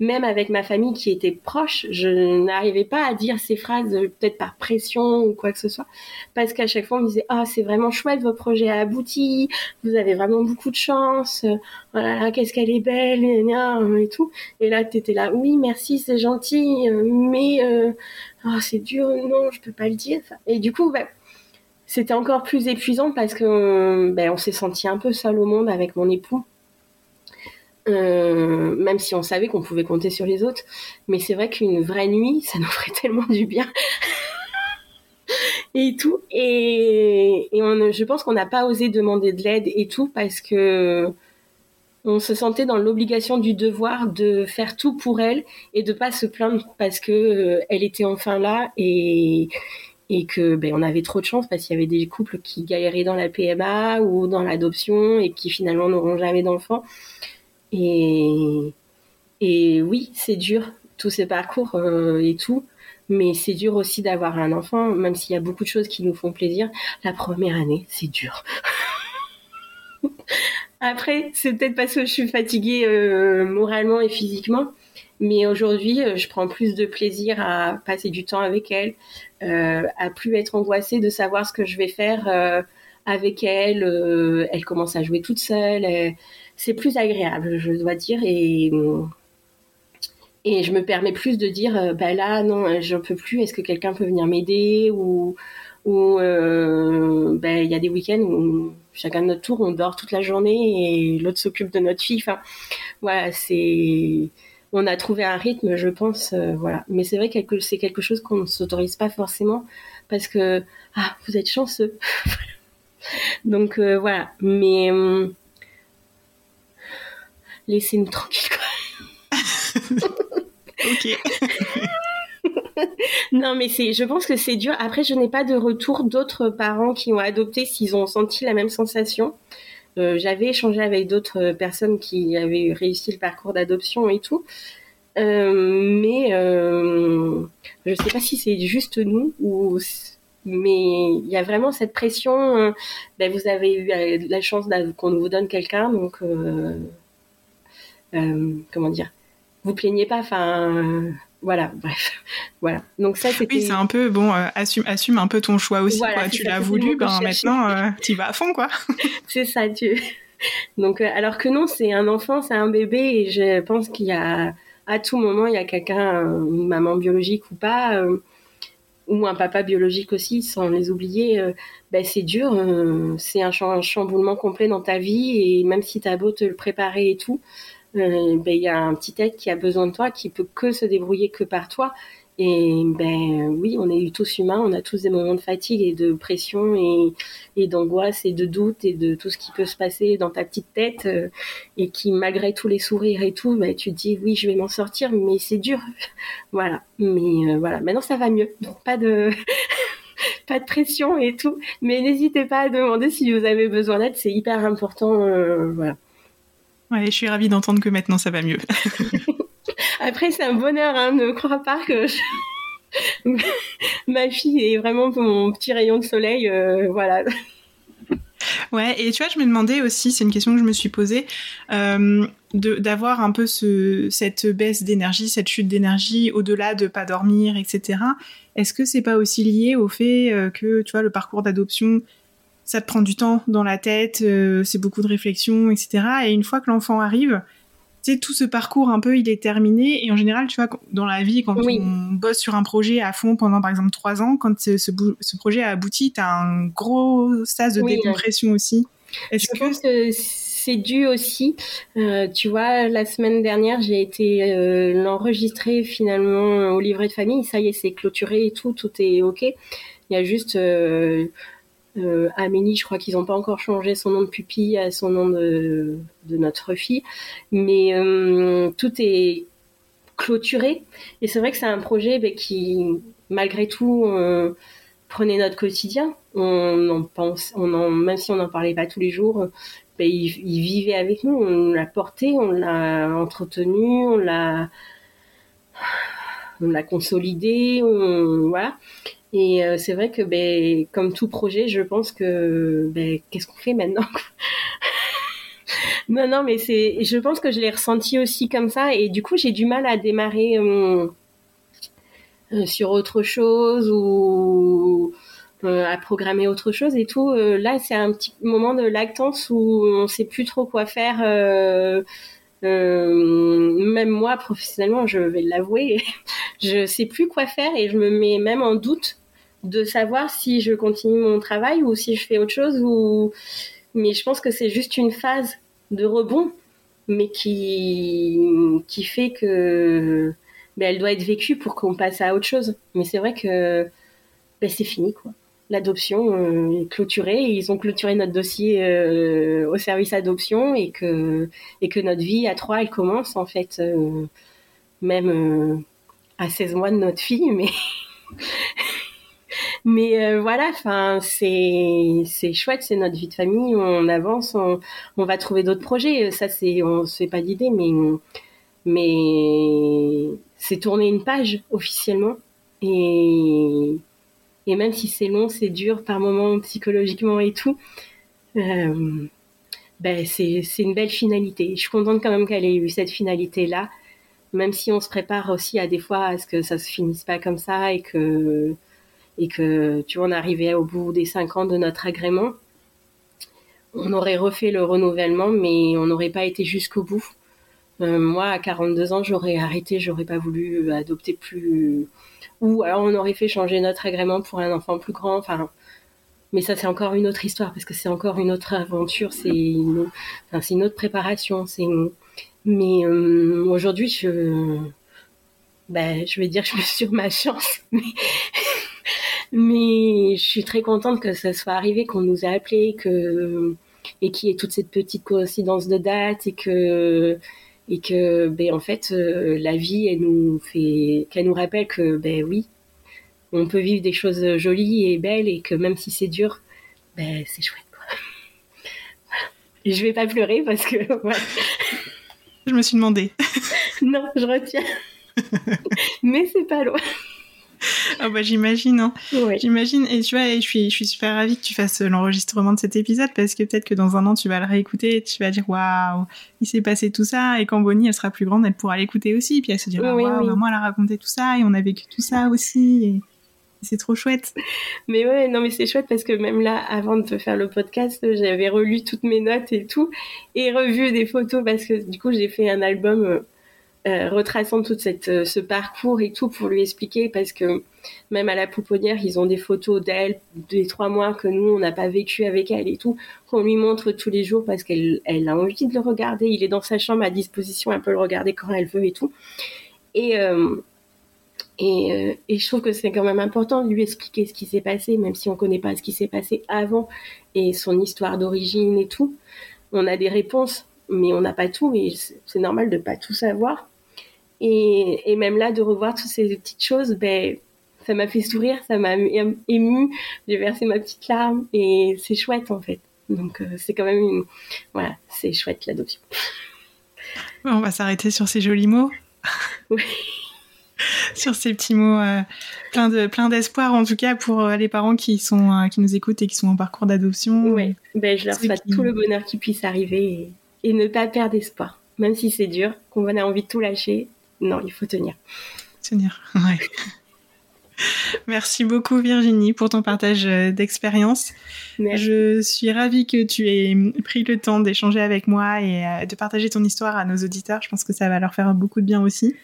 même avec ma famille qui était proche, je n'arrivais pas à dire ces phrases, peut-être par pression ou quoi que ce soit, parce qu'à chaque fois on me disait ah c'est vraiment chouette, votre projet a abouti, vous avez vraiment beaucoup de chance, voilà qu'est-ce qu'elle est belle et tout. Et là tu étais là oui merci c'est gentil, mais euh, oh, c'est dur non je peux pas le dire. Et du coup bah, c'était encore plus épuisant parce que ben, on s'est senti un peu seul au monde avec mon époux euh, même si on savait qu'on pouvait compter sur les autres. Mais c'est vrai qu'une vraie nuit, ça nous ferait tellement du bien. et tout. Et, on, je pense qu'on n'a pas osé demander de l'aide et tout parce que on se sentait dans l'obligation du devoir de faire tout pour elle et de pas se plaindre parce que euh, elle était enfin là et et que ben, on avait trop de chance parce qu'il y avait des couples qui galéraient dans la PMA ou dans l'adoption et qui finalement n'auront jamais d'enfants. Et, et oui, c'est dur, tous ces parcours euh, et tout. Mais c'est dur aussi d'avoir un enfant, même s'il y a beaucoup de choses qui nous font plaisir. La première année, c'est dur. Après, c'est peut-être parce que je suis fatiguée euh, moralement et physiquement, mais aujourd'hui, euh, je prends plus de plaisir à passer du temps avec elle, à plus être angoissée de savoir ce que je vais faire avec elle. Elle commence à jouer toute seule. C'est plus agréable, je dois dire, et et je me permets plus de dire, euh, bah là, non, j'en peux plus. Est-ce que quelqu'un peut venir m'aider ou ou euh, ben il y a des week-ends où chacun de notre tour on dort toute la journée et l'autre s'occupe de notre fille. Enfin voilà c'est on a trouvé un rythme je pense euh, voilà. Mais c'est vrai que c'est quelque chose qu'on ne s'autorise pas forcément parce que ah vous êtes chanceux. Donc voilà. Mais hum, laissez-nous tranquille quoi ok non, mais c'est, je pense que c'est dur. Après, je n'ai pas de retour d'autres parents qui ont adopté s'ils ont senti la même sensation. Euh, j'avais échangé avec d'autres personnes qui avaient réussi le parcours d'adoption et tout. Euh, mais euh, je ne sais pas si c'est juste nous ou mais il y a vraiment cette pression. Euh, ben, vous avez eu euh, la chance qu'on vous donne quelqu'un, donc euh, comment dire, vous plaignez pas. Enfin, voilà, bref, voilà. Donc ça, c'était. Oui, c'est un peu bon. Euh, assume, assume un peu ton choix aussi. Voilà, quoi. Tu l'as voulu, ben maintenant, euh, tu vas à fond, quoi. c'est ça, tu. Donc, euh, alors que non, c'est un enfant, c'est un bébé, et je pense qu'il y a à tout moment, il y a quelqu'un, une maman biologique ou pas, euh, ou un papa biologique aussi, sans les oublier. ben c'est dur, c'est un, un chamboulement complet dans ta vie, et même si t'as beau te le préparer et tout euh, ben il y a un petit être qui a besoin de toi, qui peut que se débrouiller que par toi. Et ben oui, on est tous humains, on a tous des moments de fatigue et de pression et, et d'angoisse et de doute et de tout ce qui peut se passer dans ta petite tête euh, et qui malgré tous les sourires et tout, ben, tu te dis oui je vais m'en sortir, mais c'est dur, voilà. Mais euh, voilà, maintenant ça va mieux, donc pas de pas de pression et tout. Mais n'hésitez pas à demander si vous avez besoin d'aide, c'est hyper important, voilà. Ouais, je suis ravie d'entendre que maintenant ça va mieux. Après, c'est un bonheur, hein, ne crois pas que je... ma fille est vraiment mon petit rayon de soleil, euh, voilà. Ouais, et tu vois, je me demandais aussi, c'est une question que je me suis posée, euh, d'avoir un peu ce, cette baisse d'énergie, cette chute d'énergie, au-delà de pas dormir, etc. Est-ce que c'est pas aussi lié au fait euh, que, tu vois, le parcours d'adoption, ça te prend du temps dans la tête, euh, c'est beaucoup de réflexion, etc. Et une fois que l'enfant arrive, tu sais, tout ce parcours un peu, il est terminé. Et en général, tu vois, dans la vie, quand oui. on bosse sur un projet à fond pendant, par exemple, trois ans, quand ce, ce, ce projet a abouti, tu as un gros sas de oui, décompression aussi. Est-ce Je que... pense que c'est dû aussi. Euh, tu vois, la semaine dernière, j'ai été euh, l'enregistrer finalement au livret de famille. Ça y est, c'est clôturé et tout, tout est OK. Il y a juste... Euh, Amélie, je crois qu'ils n'ont pas encore changé son nom de pupille à son nom de, notre fille, mais euh, tout est clôturé. Et c'est vrai que c'est un projet bah, qui, malgré tout, euh, prenait notre quotidien. On en pense, on en, même si on n'en parlait pas tous les jours, bah, il, vivait avec nous. On l'a porté, on l'a entretenu, on l'a, on l'a consolidé, on, voilà. Et euh, c'est vrai que, ben, comme tout projet, je pense que, ben, qu'est-ce qu'on fait maintenant? Non, non, mais c'est, je pense que je l'ai ressenti aussi comme ça, et du coup, j'ai du mal à démarrer euh, euh, sur autre chose ou à programmer autre chose et tout. Là, c'est un petit moment de lactance où on sait plus trop quoi faire. même moi, professionnellement, je vais l'avouer, je sais plus quoi faire et je me mets même en doute de savoir si je continue mon travail ou si je fais autre chose ou mais je pense que c'est juste une phase de rebond mais qui qui fait que ben, elle doit être vécue pour qu'on passe à autre chose. Mais c'est vrai que ben, c'est fini quoi. L'adoption euh, est clôturée. Ils ont clôturé notre dossier euh, au service adoption et que et que notre vie à trois elle commence en fait euh, même à 16 mois de notre fille mais mais euh, voilà, enfin c'est c'est chouette, c'est notre vie de famille, on avance, on, on va trouver d'autres projets. Ça c'est on se fait pas d'idée, mais mais c'est tourner une page officiellement et et même si c'est long, c'est dur par moments psychologiquement et tout. Euh, ben, c'est une belle finalité. Je suis contente quand même qu'elle ait eu cette finalité-là, même si on se prépare aussi à des fois à ce que ça se finisse pas comme ça et que, et que tu vois, on arrivait au bout des cinq ans de notre agrément. On aurait refait le renouvellement, mais on n'aurait pas été jusqu'au bout. Euh, moi, à 42 ans, j'aurais arrêté, j'aurais pas voulu adopter plus. Ou alors on aurait fait changer notre agrément pour un enfant plus grand. Enfin, mais ça, c'est encore une autre histoire parce que c'est encore une autre aventure. C'est une, autre préparation. Mais euh, aujourd'hui, je, ben, je vais dire, je suis sur ma chance. mais je suis très contente que ça soit arrivé, qu'on nous ait appelé, que et qu'il y ait toute cette petite coïncidence de date et que et que ben en fait euh, la vie elle nous fait qu'elle nous rappelle que ben oui on peut vivre des choses jolies et belles et que même si c'est dur ben c'est chouette quoi. Et je vais pas pleurer parce que je me suis demandé. Non je retiens. Mais c'est pas loin ah bah j'imagine, hein. J'imagine. Et tu vois, je suis, je suis super ravie que tu fasses l'enregistrement de cet épisode parce que peut-être que dans un an, tu vas le réécouter et tu vas dire waouh, il s'est passé tout ça. Et quand Bonnie, elle sera plus grande, elle pourra l'écouter aussi. Et puis elle se dira waouh, maman, elle a raconté tout ça et on a vécu tout ça aussi. Et c'est trop chouette. Mais ouais, non, mais c'est chouette parce que même là, avant de te faire le podcast, j'avais relu toutes mes notes et tout et revu des photos parce que du coup, j'ai fait un album euh, euh, retraçant tout cette, euh, ce parcours et tout pour lui expliquer parce que même à la pouponnière, ils ont des photos d'elle des trois mois que nous, on n'a pas vécu avec elle et tout, qu'on lui montre tous les jours parce qu'elle elle a envie de le regarder. Il est dans sa chambre à disposition, elle peut le regarder quand elle veut et tout. Et, euh, et, et, je trouve que c'est quand même important de lui expliquer ce qui s'est passé, même si on connaît pas ce qui s'est passé avant et son histoire d'origine et tout. On a des réponses, mais on n'a pas tout et c'est normal de pas tout savoir. Et, même là, de revoir toutes ces petites choses, ben, ça m'a fait sourire, ça m'a ému, j'ai versé ma petite larme et c'est chouette en fait. Donc euh, c'est quand même une... Voilà, c'est chouette l'adoption. On va s'arrêter sur ces jolis mots. Oui. sur ces petits mots euh, plein de plein d'espoir en tout cas pour euh, les parents qui sont qui nous écoutent et qui sont en parcours d'adoption. Oui, ben, je leur souhaite tout le bonheur qui puisse arriver et, et ne pas perdre espoir, même si c'est dur, qu'on a envie de tout lâcher non, il faut tenir. Tenir, ouais. Merci beaucoup Virginie pour ton partage euh, d'expérience. Je suis ravie que tu aies pris le temps d'échanger avec moi et euh, de partager ton histoire à nos auditeurs. Je pense que ça va leur faire beaucoup de bien aussi.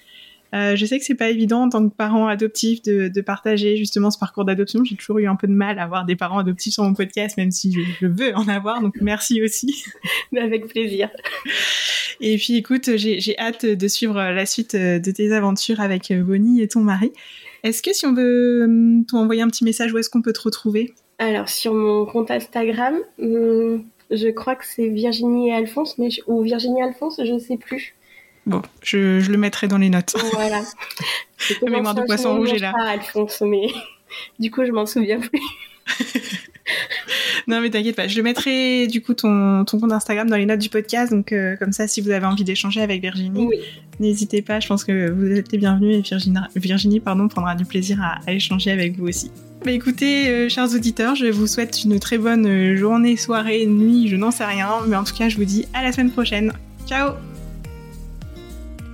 Euh, je sais que c'est pas évident en tant que parent adoptif de, partager justement ce parcours d'adoption. J'ai toujours eu un peu de mal à avoir des parents adoptifs sur mon podcast, même si je, veux en avoir. Donc merci aussi. Avec plaisir. Et puis écoute, j'ai hâte de suivre la suite de tes aventures avec Bonnie et ton mari. Est-ce que si on veut hum, t'envoyer un petit message, où est-ce qu'on peut te retrouver? Alors sur mon compte Instagram, hum, je crois que c'est Virginie et Alphonse, mais ou Virginie Alphonse, je ne sais plus. Bon, je, le mettrai dans les notes. Voilà. mémoire de poisson rouge est là. Alphonse, mais du coup, je m'en souviens plus. non mais t'inquiète pas, je le mettrai du coup ton, ton compte Instagram dans les notes du podcast, donc euh, comme ça si vous avez envie d'échanger avec Virginie, n'hésitez pas, je pense que vous êtes les bienvenus et Virginie, Virginie pardon, prendra du plaisir à, échanger avec vous aussi. Bah écoutez, euh, chers auditeurs, je vous souhaite une très bonne euh, journée, soirée, nuit, je n'en sais rien, mais en tout cas je vous dis à la semaine prochaine. Ciao